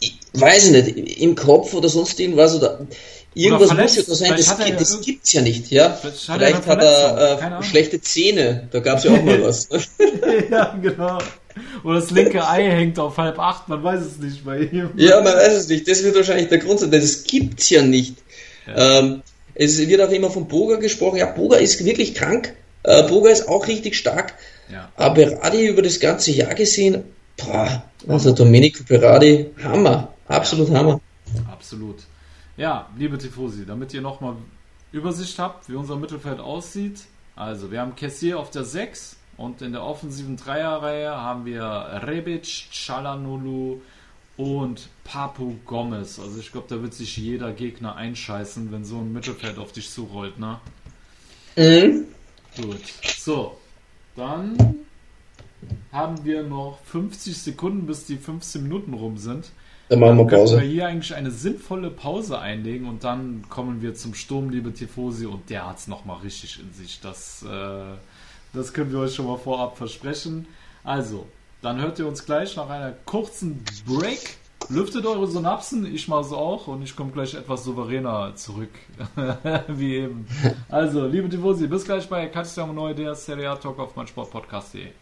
Ich weiß ich nicht, im Kopf oder sonst irgendwas? Oder Irgendwas muss ja da sein, das, gibt, das gibt's ja nicht, ja. Vielleicht, Vielleicht hat er äh, schlechte Zähne, da gab's ja auch mal was. ja, genau. Oder das linke Ei hängt auf halb acht, man weiß es nicht bei ihm. Ja, man weiß es nicht. Das wird wahrscheinlich der Grund sein, denn das gibt's ja nicht. Ja. Ähm, es wird auch immer von Boga gesprochen. Ja, Boga ist wirklich krank. Äh, Boga ist auch richtig stark. Ja. Aber Berardi über das ganze Jahr gesehen, boah, also Domenico Berardi, Hammer. Absolut. Hammer. Absolut. Ja, liebe Tifosi, damit ihr nochmal Übersicht habt, wie unser Mittelfeld aussieht. Also, wir haben Kessier auf der 6 und in der offensiven Dreierreihe haben wir Rebic, Chalanulu und Papu Gomez. Also, ich glaube, da wird sich jeder Gegner einscheißen, wenn so ein Mittelfeld auf dich zurollt, ne? Mhm. Gut. So, dann haben wir noch 50 Sekunden, bis die 15 Minuten rum sind. Dann machen wir Pause. Können wir hier eigentlich eine sinnvolle Pause einlegen und dann kommen wir zum Sturm, liebe Tifosi, und der hat es nochmal richtig in sich. Das, äh, das können wir euch schon mal vorab versprechen. Also, dann hört ihr uns gleich nach einer kurzen Break. Lüftet eure Synapsen, ich mache es auch und ich komme gleich etwas souveräner zurück, wie eben. Also, liebe Tifosi, bis gleich bei Katja Neu, der Serie A Talk auf meinsportpodcast.de.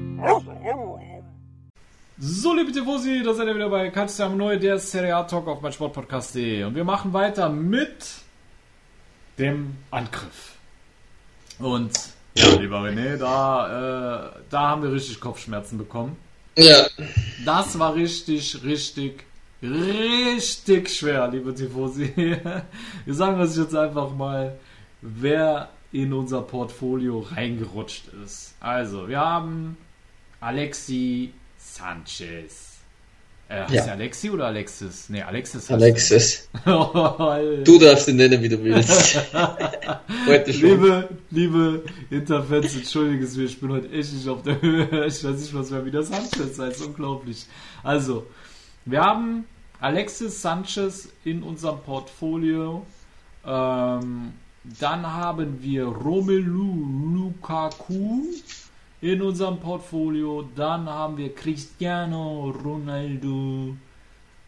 So, liebe Tifosi, da seid ihr wieder bei Katja Neu, der Serie A Talk auf mein Sportpodcast.de. Und wir machen weiter mit dem Angriff. Und Ja, lieber René, da, äh, da haben wir richtig Kopfschmerzen bekommen. Ja. Das war richtig, richtig, richtig schwer, liebe Tifosi. Wir sagen das jetzt einfach mal, wer in unser Portfolio reingerutscht ist. Also, wir haben Alexi Sanchez. Äh, heißt Ja. Alexi oder Alexis? Nee, Alexis. heißt Alexis. Alter. Du darfst ihn nennen, wie du willst. Heute schon. Liebe, liebe Interfans, entschuldige es mir, ich bin heute echt nicht auf der Höhe. Ich weiß nicht, was mehr wieder Sanchez heißt. Unglaublich. Also, wir haben Alexis Sanchez in unserem Portfolio. Ähm, dann haben wir Romelu Lukaku in unserem Portfolio. Dann haben wir Cristiano Ronaldo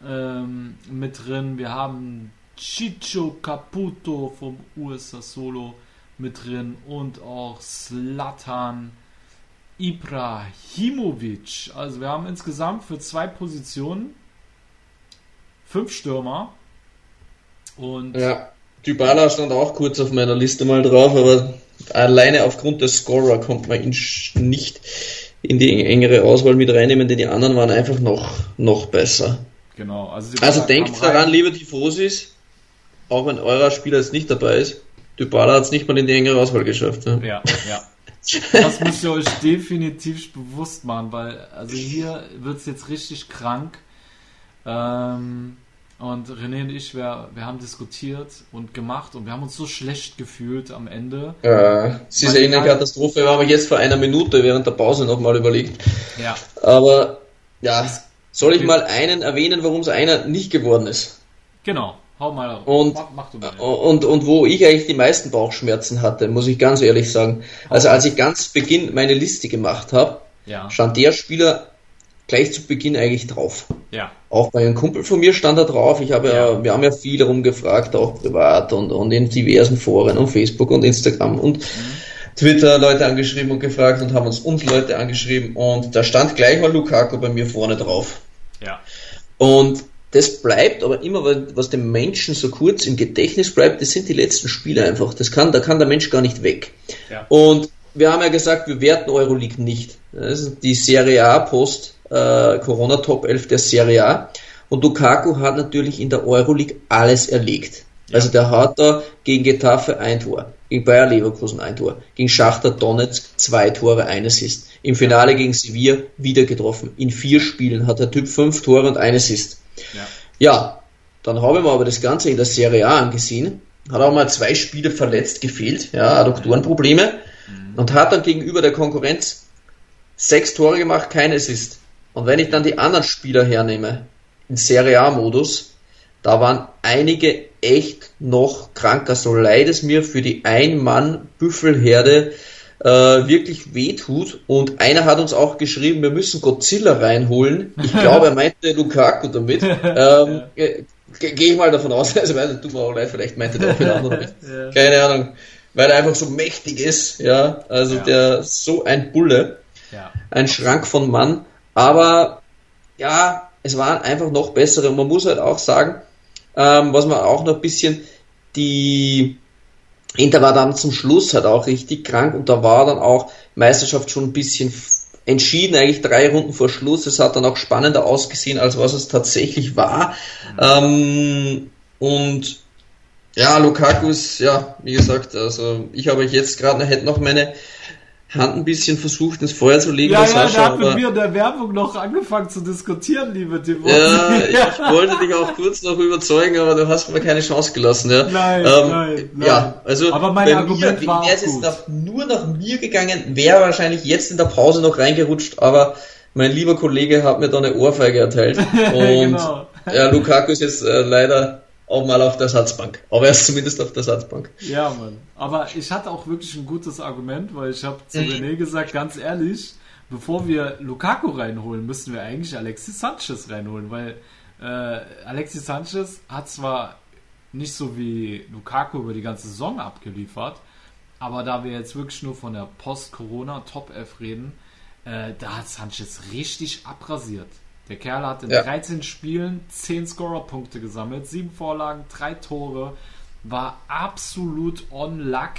ähm, mit drin. Wir haben Chicho Caputo vom USA Solo mit drin und auch Slatan Ibrahimovic. Also wir haben insgesamt für zwei Positionen fünf Stürmer. Und Ja. Dybala stand auch kurz auf meiner Liste mal drauf, aber alleine aufgrund des Scorer kommt man ihn nicht in die engere Auswahl mit reinnehmen, denn die anderen waren einfach noch, noch besser. genau, also, Also denkt daran, liebe Tifosis, auch wenn eurer Spieler jetzt nicht dabei ist, Dybala hat es nicht mal in die engere Auswahl geschafft. Ne? Ja, ja. Das müsst ihr euch definitiv bewusst machen, weil also hier wird es jetzt richtig krank. Ähm, und René und ich, wir, wir haben diskutiert und gemacht und wir haben uns so schlecht gefühlt am Ende. Ja, es ist eh eine Katastrophe, wir haben jetzt vor einer Minute während der Pause nochmal überlegt. Ja, Aber ja, soll ich mal einen erwähnen, warum es einer nicht geworden ist? genau. Hau mal. Und, mach, mach und, und wo ich eigentlich die meisten Bauchschmerzen hatte, muss ich ganz ehrlich sagen. Also als ich ganz Beginn meine Liste gemacht habe, Ja, stand der Spieler gleich zu Beginn eigentlich drauf. ja, Auch bei einem Kumpel von mir stand er drauf. Ich habe ja, Ja. wir haben ja viel rumgefragt, auch privat und, und in diversen Foren und Facebook und Instagram und Twitter Leute angeschrieben und gefragt und haben uns uns Leute angeschrieben und da stand gleich mal Lukaku bei mir vorne drauf. ja. Und das bleibt aber immer, was dem Menschen so kurz im Gedächtnis bleibt, das sind die letzten Spiele einfach. Das kann, da kann der Mensch gar nicht weg. Ja. Und wir haben ja gesagt, wir werten Euroleague nicht. Das ist die Serie A post äh, Corona Top 11 der Serie A. Und Lukaku hat natürlich in der Euroleague alles erlegt. Also der hat da gegen Getafe ein Tor, gegen Bayer Leverkusen ein Tor, gegen Schachter Donetsk zwei Tore, ein Assist. Im Finale gegen Sevilla wieder getroffen. In vier Spielen hat der Typ fünf Tore und ein Assist. Ja. Ja, dann habe ich mir aber das Ganze in der Serie A angesehen. Hat auch mal zwei Spiele verletzt gefehlt, ja, Adduktorenprobleme. Und hat dann gegenüber der Konkurrenz sechs Tore gemacht, kein Assist. Und wenn ich dann die anderen Spieler hernehme, in Serie A-Modus, da waren einige echt noch kranker, so leid es mir für die Ein-Mann-Büffelherde äh, wirklich wehtut. Und einer hat uns auch geschrieben, wir müssen Godzilla reinholen. Ich glaube, er meinte Lukaku damit. Ähm, äh, Gehe ich mal davon aus, also weil, tut mir auch leid, vielleicht meinte der auch wieder andere. Ja. Keine Ahnung. Weil er einfach so mächtig ist, ja. Also Ja. der so ein Bulle ja. ein Schrank von Mann. Aber ja, es waren einfach noch bessere. Und man muss halt auch sagen, ähm, was man auch noch ein bisschen die Inter war dann zum Schluss halt auch richtig krank und da war dann auch Meisterschaft schon ein bisschen entschieden, eigentlich drei Runden vor Schluss. Es hat dann auch spannender ausgesehen, als was es tatsächlich war. Ähm, und ja, Lukaku ist, ja, wie gesagt, also ich habe jetzt gerade, noch meine Hand ein bisschen versucht ins Feuer zu legen, Ja, ja, der hat mit mir in der Werbung noch angefangen zu diskutieren, liebe Tivo. ja, ich wollte dich auch kurz noch überzeugen, aber du hast mir keine Chance gelassen. Ja. Nein, ähm, nein, nein. Ja, also Aber mein bei Argument mir, war wäre es nach, nur nach mir gegangen, wäre wahrscheinlich jetzt in der Pause noch reingerutscht, aber mein lieber Kollege hat mir da eine Ohrfeige erteilt. Und Genau. ja, Lukaku ist jetzt äh, leider auch mal auf der Satzbank. Aber er ist zumindest auf der Satzbank. Ja, Mann. Aber ich hatte auch wirklich ein gutes Argument, weil ich habe zu Mhm. René gesagt, ganz ehrlich, bevor wir Lukaku reinholen, müssten wir eigentlich Alexis Sanchez reinholen, weil äh, Alexis Sanchez hat zwar nicht so wie Lukaku über die ganze Saison abgeliefert, aber da wir jetzt wirklich nur von der Post-Corona Top 11 reden, äh, da hat Sanchez richtig abrasiert. Der Kerl hat in Ja. 13 Spielen 10 Scorer-Punkte gesammelt, 7 Vorlagen, 3 Tore, war absolut on luck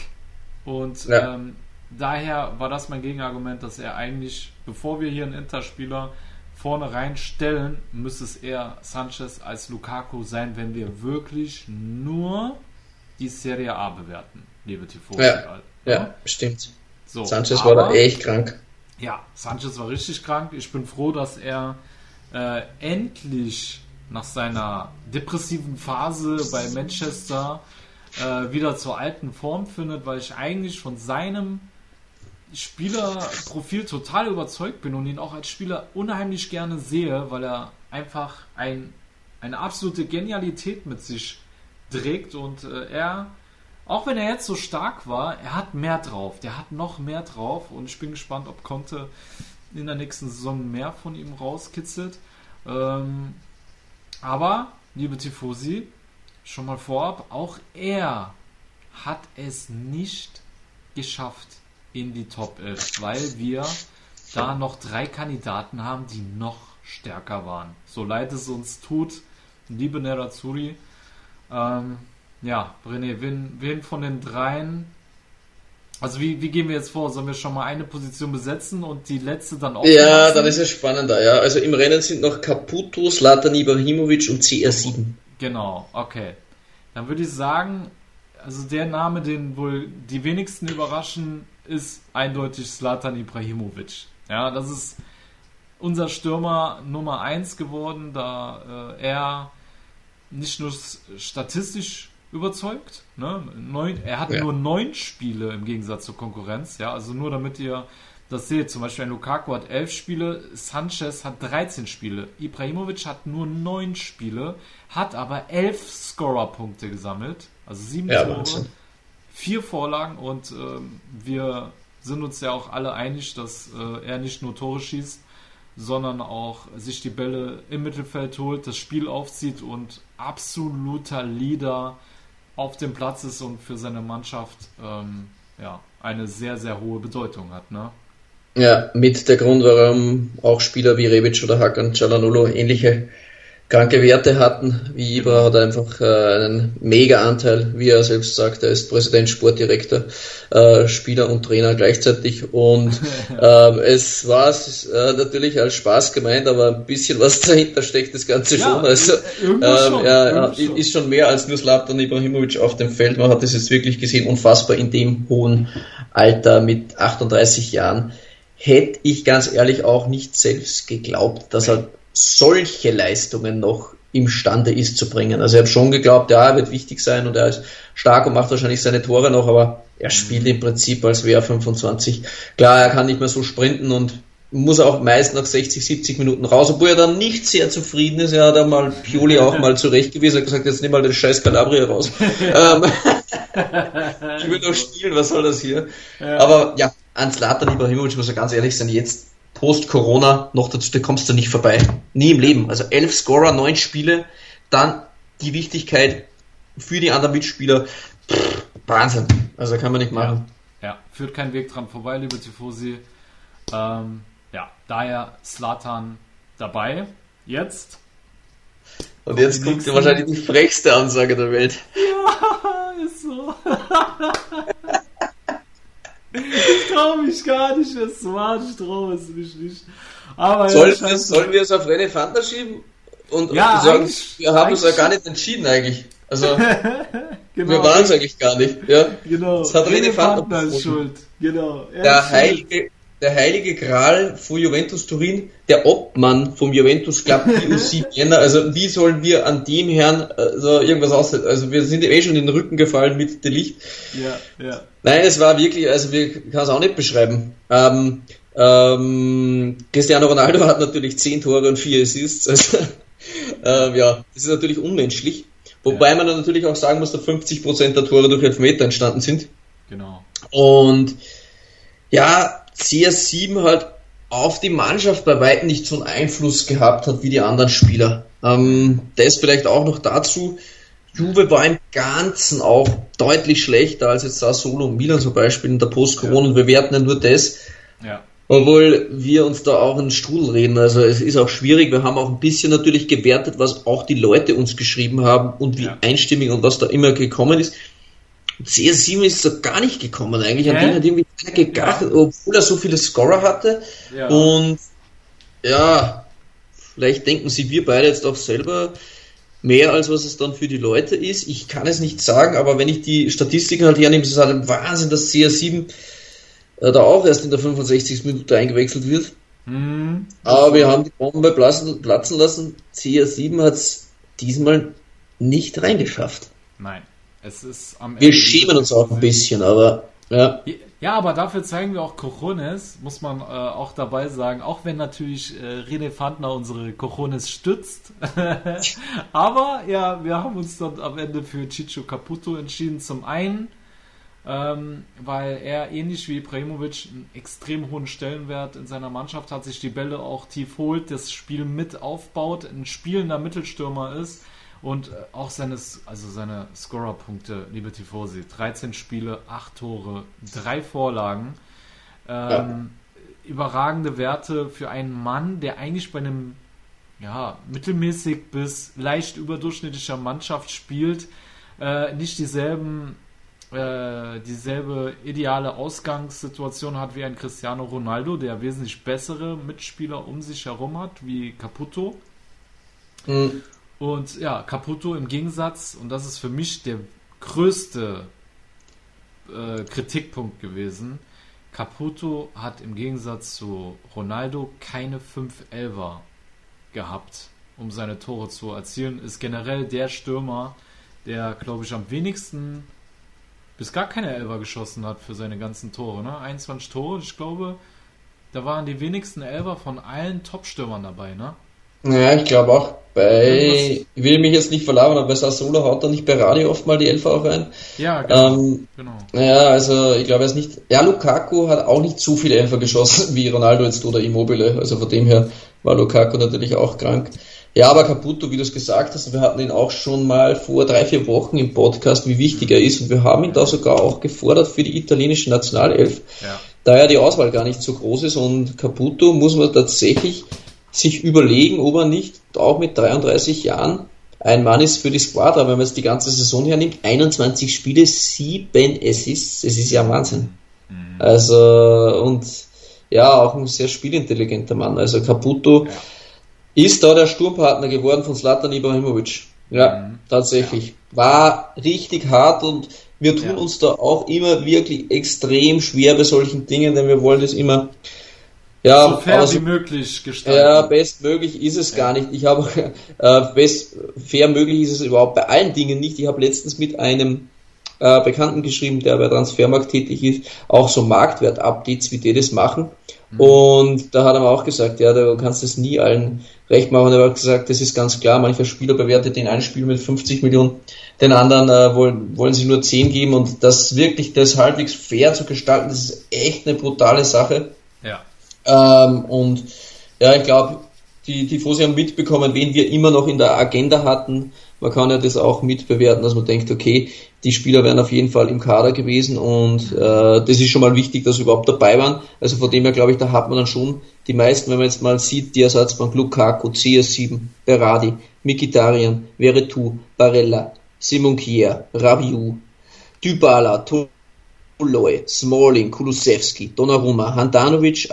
und Ja. ähm, daher war das mein Gegenargument, dass er eigentlich, bevor wir hier einen Interspieler vorne reinstellen, müsste es eher Sanchez als Lukaku sein, wenn wir wirklich nur die Serie A bewerten, liebe Tifosi. Ja, ja, stimmt. So, Sanchez war da echt krank. Ja, Sanchez war richtig krank. Ich bin froh, dass er äh, endlich nach seiner depressiven Phase bei Manchester äh, wieder zur alten Form findet, weil ich eigentlich von seinem Spielerprofil total überzeugt bin und ihn auch als Spieler unheimlich gerne sehe, weil er einfach ein, eine absolute Genialität mit sich trägt und äh, er, auch wenn er jetzt so stark war, er hat mehr drauf, der hat noch mehr drauf und ich bin gespannt, ob Conte in der nächsten Saison mehr von ihm rauskitzelt. Ähm, aber, liebe Tifosi, schon mal vorab, auch er hat es nicht geschafft in die Top 11, weil wir da noch drei Kandidaten haben, die noch stärker waren. So leid es uns tut, liebe Nerazzurri. Ähm, ja, René, wen, wen von den dreien also wie, wie gehen wir jetzt vor? Sollen wir schon mal eine Position besetzen und die letzte dann auch? Ja, dann ist es spannender, ja. Also im Rennen sind noch Caputo, Slatan Ibrahimovic und CR7. Genau, okay. Dann würde ich sagen, also der Name, den wohl die wenigsten überraschen, ist eindeutig Slatan Ibrahimovic. Ja, das ist unser Stürmer Nummer 1 geworden, da äh, er nicht nur statistisch überzeugt. Ne? Neun, er hat ja. nur neun Spiele im Gegensatz zur Konkurrenz. Ja, also nur damit ihr das seht. Zum Beispiel ein Lukaku hat elf Spiele, Sanchez hat 13 Spiele, Ibrahimovic hat nur neun Spiele, hat aber elf Scorer-Punkte gesammelt, also sieben ja, Tore, Wahnsinn. vier Vorlagen und äh, wir sind uns ja auch alle einig, dass äh, er nicht nur Tore schießt, sondern auch sich die Bälle im Mittelfeld holt, das Spiel aufzieht und absoluter Leader auf dem Platz ist und für seine Mannschaft ähm, ja, eine sehr, sehr hohe Bedeutung hat. Ne? Ja, mit der Grund, warum auch Spieler wie Rebic oder Hakan Çalhanoğlu ähnliche kranke Werte hatten. Wie Ibra hat einfach äh, einen Mega-Anteil, wie er selbst sagt, er ist Präsident, Sportdirektor, äh, Spieler und Trainer gleichzeitig. Und äh, es war äh, natürlich als Spaß gemeint, aber ein bisschen was dahinter steckt das Ganze ja, schon. Also ähm, schon, ja, schon. ist schon mehr als nur Slatan Ibrahimovic auf dem Feld. Man hat es jetzt wirklich gesehen, unfassbar in dem hohen Alter mit 38 Jahren. Hätte ich ganz ehrlich auch nicht selbst geglaubt, dass er solche Leistungen noch imstande ist zu bringen. Also ich habe schon geglaubt, ja, er wird wichtig sein und er ist stark und macht wahrscheinlich seine Tore noch, aber er spielt im Prinzip als wäre 25. Klar, er kann nicht mehr so sprinten und muss auch meist nach 60, 70 Minuten raus, obwohl er dann nicht sehr zufrieden ist. Er hat einmal Pioli auch mal zurechtgewiesen, hat gesagt, jetzt nimm mal den scheiß Calabria raus. ähm, ich will doch spielen, was soll das hier? Ja. Aber ja, an Zlatan Ibrahimovic muss er ganz ehrlich sein, jetzt Post-Corona noch dazu, da kommst du nicht vorbei. Nie im Leben. Also elf Scorer, neun Spiele, dann die Wichtigkeit für die anderen Mitspieler. Pff, Wahnsinn. Also kann man nicht machen. Ja, ja, führt kein Weg dran vorbei, liebe Tifosi. Ähm, ja, daher Slatan dabei. Jetzt. Und jetzt kommt wahrscheinlich die frechste Ansage der Welt. Ja, ist so. Ich traue mich gar nicht, das machen. Ich traue es mich nicht. Aber Soll, ja, sollen wir es auf René Fanta schieben? Und, ja, und sagen, wir haben uns ja gar nicht entschieden eigentlich. Also, genau. wir waren es eigentlich gar nicht. Ja? Genau. Das hat René Fanta schuld. Genau. der heilige, der heilige Gral von Juventus Turin, der Obmann vom Juventus Club PUC Vienna. Also wie sollen wir an dem Herrn also irgendwas aussetzen? Also wir sind eh schon in den Rücken gefallen mit dem Licht. Ja, ja. Nein, es war wirklich, also wir kann es auch nicht beschreiben. Ähm, ähm, Cristiano Ronaldo hat natürlich 10 Tore und 4 Assists. Also, ähm, ja, das ist natürlich unmenschlich. Wobei ja. man dann natürlich auch sagen muss, dass 50% der Tore durch Elfmeter entstanden sind. Genau. Und ja, CS7 halt auf die Mannschaft bei weitem nicht so einen Einfluss gehabt hat wie die anderen Spieler. Ähm, das vielleicht auch noch dazu. Juve war im Ganzen auch deutlich schlechter als jetzt da Solo und Milan zum Beispiel in der Post-Corona ja. und wir werten ja nur das. Ja. Obwohl wir uns da auch in den Strudel reden. Also es ist auch schwierig. Wir haben auch ein bisschen natürlich gewertet, was auch die Leute uns geschrieben haben und wie ja. einstimmig und was da immer gekommen ist. CS7 ist so gar nicht gekommen eigentlich. An Hä? den hat irgendwie keiner gedacht, obwohl er so viele Scorer hatte. Ja. Und ja, vielleicht denken sie wir beide jetzt auch selber mehr, als was es dann für die Leute ist. Ich kann es nicht sagen, aber wenn ich die Statistiken halt hernehme, ist es halt ein Wahnsinn, dass CR7 äh, da auch erst in der 65. Minute eingewechselt wird. Hm, Aber wir haben die Bombe platzen, platzen lassen. CR7 hat es diesmal nicht reingeschafft. nein. Es ist am Wir schämen uns auch ein bisschen, aber ja. Ja, aber dafür zeigen wir auch Cojones, muss man äh, auch dabei sagen, auch wenn natürlich äh, René Fandner unsere Cojones stützt. aber ja, wir haben uns dann am Ende für Chicho Caputo entschieden. Zum einen, ähm, weil er ähnlich wie Ibrahimovic einen extrem hohen Stellenwert in seiner Mannschaft hat, sich die Bälle auch tief holt, das Spiel mit aufbaut, ein spielender Mittelstürmer ist und äh, auch seine, also seine Scorerpunkte, liebe Tifosi, 13 Spiele, 8 Tore, 3 Vorlagen. Ähm, Überragende Werte für einen Mann, der eigentlich bei einem ja, mittelmäßig bis leicht überdurchschnittlicher Mannschaft spielt, äh, nicht dieselben äh, dieselbe ideale Ausgangssituation hat wie ein Cristiano Ronaldo, der wesentlich bessere Mitspieler um sich herum hat, wie Caputo. Mhm. Und ja, Caputo im Gegensatz, und das ist für mich der größte äh, Kritikpunkt gewesen, Caputo hat im Gegensatz zu Ronaldo keine 5-11er gehabt, um seine Tore zu erzielen. Ist generell der Stürmer, der, glaube ich, am wenigsten bis gar keine Elfer geschossen hat für seine ganzen Tore. Ne? 21 Tore, ich glaube, da waren die wenigsten Elfer von allen Top-Stürmern dabei. Ne? Ja, ich glaube auch bei, ich will mich jetzt nicht verlabern, aber bei Sassuolo haut er nicht bei Radio oft mal die Elfer auch rein. Ja, genau. Ähm, genau. Naja, also ich glaube er ist nicht, ja, Lukaku hat auch nicht so viele Elfer geschossen wie Ronaldo jetzt oder Immobile, also von dem her war Lukaku natürlich auch krank. Ja, aber Caputo, wie du es gesagt hast, wir hatten ihn auch schon mal vor drei, vier Wochen im Podcast, wie wichtig er ist und wir haben ihn da sogar auch gefordert für die italienische Nationalelf, Ja. da ja die Auswahl gar nicht so groß ist und Caputo muss man tatsächlich sich überlegen, ob er nicht auch mit 33 Jahren ein Mann ist für die Squadra, wenn man jetzt die ganze Saison hernimmt, 21 Spiele, 7 Assists, es ist ja Wahnsinn. Also, und ja, auch ein sehr spielintelligenter Mann. Also Caputo ist da der Sturmpartner geworden von Zlatan Ibrahimovic. Ja, tatsächlich. War richtig hart und wir tun Ja. uns da auch immer wirklich extrem schwer bei solchen Dingen, denn wir wollen das immer ja, so fair aber wie so möglich gestalten. ja, bestmöglich ist es gar nicht. Ich habe äh, best fair möglich ist es überhaupt bei allen Dingen nicht. Ich habe letztens mit einem äh, Bekannten geschrieben, der bei Transfermarkt tätig ist, auch so Marktwert-Updates, wie die das machen. Und da hat er mir auch gesagt, ja, du kannst es nie allen recht machen. Er hat gesagt, das ist ganz klar, mancher Spieler bewertet den einen Spieler mit 50 Millionen, den anderen äh, wollen, wollen sie nur 10 geben und das wirklich das halbwegs fair zu gestalten, das ist echt eine brutale Sache. ja. Ähm, und ja, ich glaube, die Tifosi haben mitbekommen, wen wir immer noch in der Agenda hatten. Man kann ja das auch mitbewerten, dass man denkt, okay, die Spieler wären auf jeden Fall im Kader gewesen und äh, das ist schon mal wichtig, dass sie überhaupt dabei waren. Also von dem her glaube ich, da hat man dann schon die meisten, wenn man jetzt mal sieht, die Ersatzbank Lukaku, CS7, Berardi, Mikitarian, Veretout, Barella, Simon Kier, Rabiu, Dybala, Toloi, Smalling, Kulusevski, Donnarumma, Handanovic,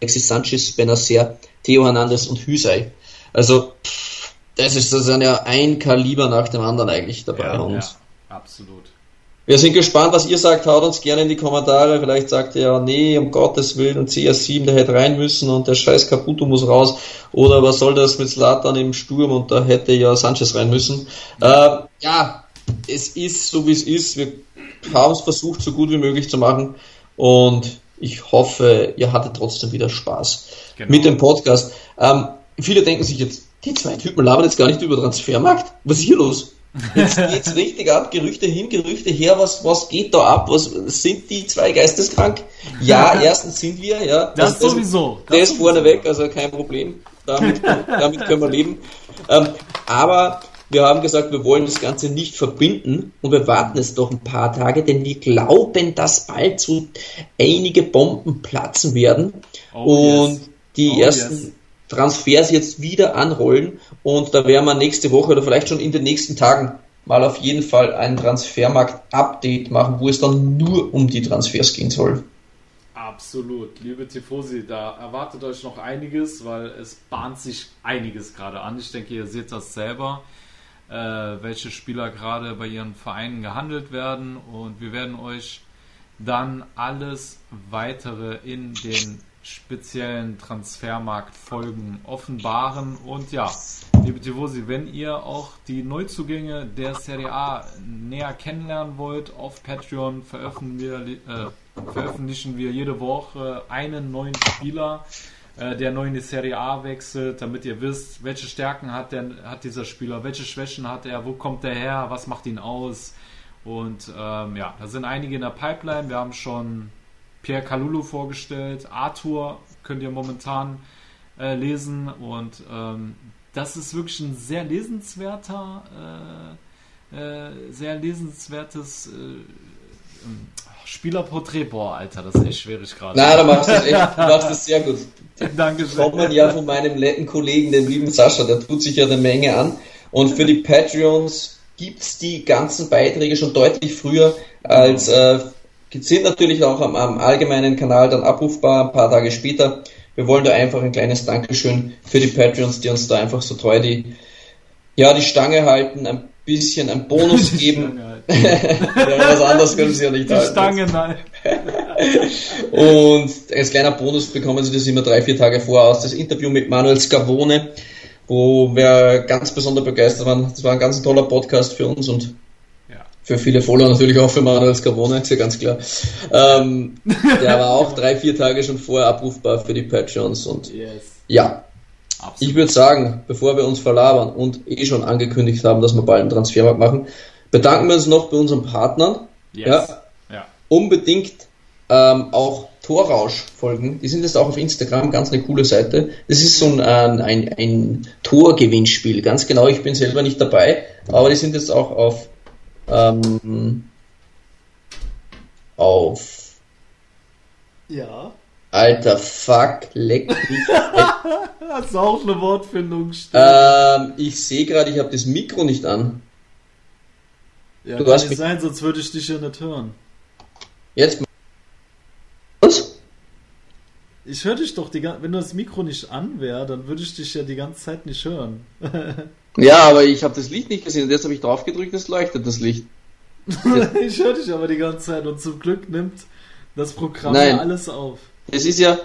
Alexis Sanchez, Benacer, Theo Hernandez und Hüsei. Also, pff, das ist, das sind ja ein Kaliber nach dem anderen eigentlich dabei. Ja, und ja, absolut. wir sind gespannt, was ihr sagt. Haut uns gerne in die Kommentare. Vielleicht sagt ihr ja, nee, um Gottes Willen, und CS7, der hätte rein müssen und der scheiß Caputo muss raus. Oder was soll das mit Slatan im Sturm und da hätte ja Sanchez rein müssen. Äh, ja, es ist so wie es ist. Wir haben es versucht, so gut wie möglich zu machen. Und ich hoffe, ihr hattet trotzdem wieder Spaß Genau. mit dem Podcast. Ähm, viele denken sich jetzt, die zwei Typen labern jetzt gar nicht über Transfermarkt. Was ist hier los? Jetzt geht's richtig ab, Gerüchte hin, Gerüchte her, was, was geht da ab? Was sind die zwei geisteskrank? Ja, erstens sind wir, ja. Das sowieso. Der Das ist vorneweg, also kein Problem. Damit, damit können wir leben. Ähm, aber wir haben gesagt, wir wollen das Ganze nicht verbinden und wir warten jetzt noch ein paar Tage, denn wir glauben, dass bald so einige Bomben platzen werden Oh, und yes. die Oh, ersten yes. Transfers jetzt wieder anrollen und da werden wir nächste Woche oder vielleicht schon in den nächsten Tagen mal auf jeden Fall ein Transfermarkt-Update machen, wo es dann nur um die Transfers gehen soll. Absolut. Liebe Tifosi, da erwartet euch noch einiges, weil es bahnt sich einiges gerade an. Ich denke, ihr seht das selber, äh, welche Spieler gerade bei ihren Vereinen gehandelt werden. Und wir werden euch dann alles weitere in den speziellen Transfermarktfolgen offenbaren. Und ja, liebe Tifosi, wenn ihr auch die Neuzugänge der Serie A näher kennenlernen wollt, auf Patreon veröffentlichen wir, äh, veröffentlichen wir jede Woche einen neuen Spieler, äh, der neu in die Serie A wechselt, damit ihr wisst, welche Stärken hat, der, hat dieser Spieler, welche Schwächen hat er, wo kommt er her, was macht ihn aus. Und ähm, ja, da sind einige in der Pipeline. Wir haben schon Pierre Kalulu vorgestellt. Arthur könnt ihr momentan äh, lesen und ähm, das ist wirklich ein sehr lesenswerter, äh, äh, sehr lesenswertes Spielerporträt. Boah, Alter, das ist echt schwierig gerade. Na, du machst das echt, du machst das sehr gut. Dankeschön. Kommen ja von meinem netten Kollegen, dem lieben Sascha, der tut sich ja eine Menge an. Und für die Patreons gibt's die ganzen Beiträge schon deutlich früher als äh, sind natürlich auch am, am, allgemeinen Kanal dann abrufbar, ein paar Tage später. Wir wollen da einfach ein kleines Dankeschön für die Patreons, die uns da einfach so treu die, ja, die Stange halten, ein bisschen einen Bonus geben. Ja, was anderes können sie ja nicht die halten. Stange, nein. Und als kleiner Bonus bekommen sie das immer drei, vier Tage vor aus. Das Interview mit Manuel Scavone, wo wir ganz besonders begeistert waren. Das war ein ganz toller Podcast für uns und für viele Follower natürlich auch für Manuel Scavone, ist ja ganz klar. Ähm, der war auch drei, vier Tage schon vorher abrufbar für die Patreons und Yes. ja. Absolut. Ich würde sagen, bevor wir uns verlabern und eh schon angekündigt haben, dass wir bald einen Transfermarkt machen, bedanken wir uns noch bei unseren Partnern. Yes. Ja, Ja. unbedingt ähm, auch Torrausch folgen. Die sind jetzt auch auf Instagram, ganz eine coole Seite. Das ist so ein, ein, ein, ein Torgewinnspiel, ganz genau. Ich bin selber nicht dabei, aber die sind jetzt auch auf ähm, auf Ja. Alter Fuck, leck mich. Hast du auch eine Wortfindung stehen? ähm, ich sehe gerade, ich habe das Mikro nicht an. Ja, du kann hast nicht mich- sein, sonst würde ich dich ja nicht hören. Jetzt. Was? Ich höre dich doch die ganze Wenn das Mikro nicht an wäre, dann würde ich dich ja die ganze Zeit nicht hören. Ja, aber ich habe das Licht nicht gesehen und jetzt habe ich drauf gedrückt, es leuchtet das Licht. ich höre dich aber die ganze Zeit und zum Glück nimmt das Programm Nein. ja alles auf. Es ist ja,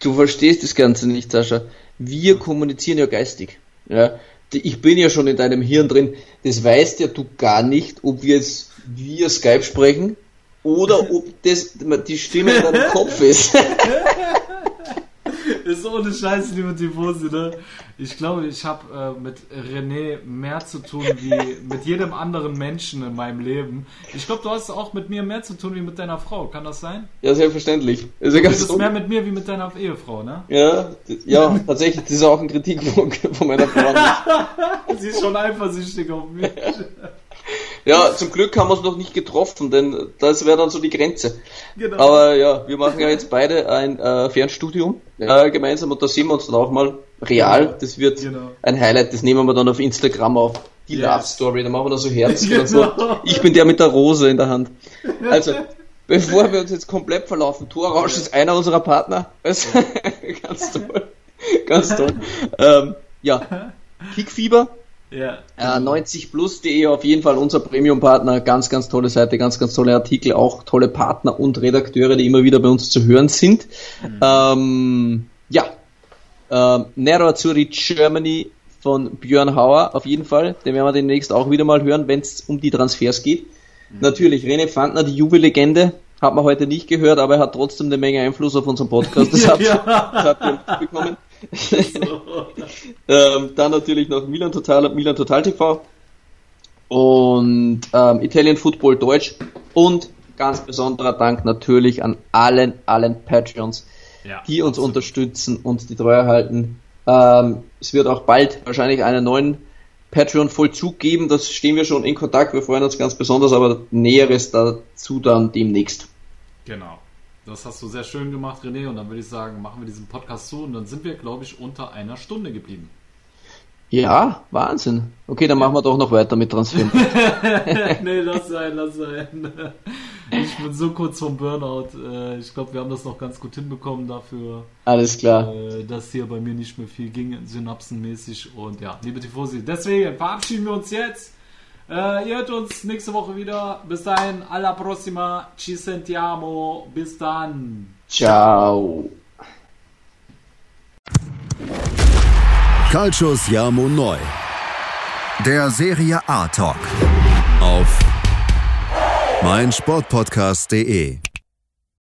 du verstehst das Ganze nicht, Sascha. Wir kommunizieren ja geistig. Ja, ich bin ja schon in deinem Hirn drin. Das weißt ja du gar nicht, ob wir jetzt via Skype sprechen oder ob das die Stimme in deinem Kopf ist. Ist ohne Scheiß, liebe Tifosi, ne? Ich glaube, ich habe äh, mit René mehr zu tun wie mit jedem anderen Menschen in meinem Leben. Ich glaube, du hast auch mit mir mehr zu tun wie mit deiner Frau. Kann das sein? ja, selbstverständlich. Ist ja Du redest mehr mit mir wie mit deiner Ehefrau, ne? ja, ja, tatsächlich, das ist auch ein Kritikpunkt von meiner Frau. Sie ist schon eifersüchtig auf mich. Ja, zum Glück haben wir uns noch nicht getroffen, denn das wäre dann so die Grenze. Genau. Aber ja, wir machen ja jetzt beide ein äh, Fernstudium äh, gemeinsam und da sehen wir uns dann auch mal real. Das wird Genau. ein Highlight, das nehmen wir dann auf Instagram auf. Die Yes. Love Story, da machen wir da so Herzen und so. Genau. Ich bin der mit der Rose in der Hand. Also, bevor wir uns jetzt komplett verlaufen, Torrausch ist einer unserer Partner. Also, ganz toll. Ganz toll. Ähm, ja, Kickfieber, Ja. äh, 90plus.de auf jeden Fall unser Premium-Partner. Ganz, ganz tolle Seite, ganz, ganz tolle Artikel, auch tolle Partner und Redakteure, die immer wieder bei uns zu hören sind. Ähm, ja, ähm, Nero Azzurri Germany von Björn Hauer auf jeden Fall. Den werden wir demnächst auch wieder mal hören, wenn es um die Transfers geht. Natürlich, René Pfandner, die Juve-Legende, hat man heute nicht gehört, aber er hat trotzdem eine Menge Einfluss auf unseren Podcast. Das habt, Ja. das habt ihr mitbekommen. Ähm, dann natürlich noch Milan Total Milan Total TV und ähm, Italian Football Deutsch und ganz besonderer Dank natürlich an allen, allen Patreons, Ja. die uns unterstützen und die treu halten. Ähm, es wird auch bald wahrscheinlich einen neuen Patreon-Vollzug geben, das stehen wir schon in Kontakt, wir freuen uns ganz besonders, aber Näheres dazu dann demnächst. Genau. Das hast du sehr schön gemacht, René. Und dann würde ich sagen, machen wir diesen Podcast zu und dann sind wir, glaube ich, unter einer Stunde geblieben. Ja, Wahnsinn. Okay, dann machen wir doch noch weiter mit Transfer. nee, lass sein, lass sein. Ich bin so kurz vom Burnout. Äh, Ich glaube, wir haben das noch ganz gut hinbekommen dafür, Alles klar. äh, dass hier bei mir nicht mehr viel ging, synapsenmäßig. Und ja, liebe Tifosi, deswegen verabschieden wir uns jetzt. Äh, ihr hört uns nächste Woche wieder. Bis dahin, alla prossima, ci sentiamo. Bis dann. Ciao. Calcio Siamo Neu. Der Serie A Talk. Auf meinsportpodcast.de.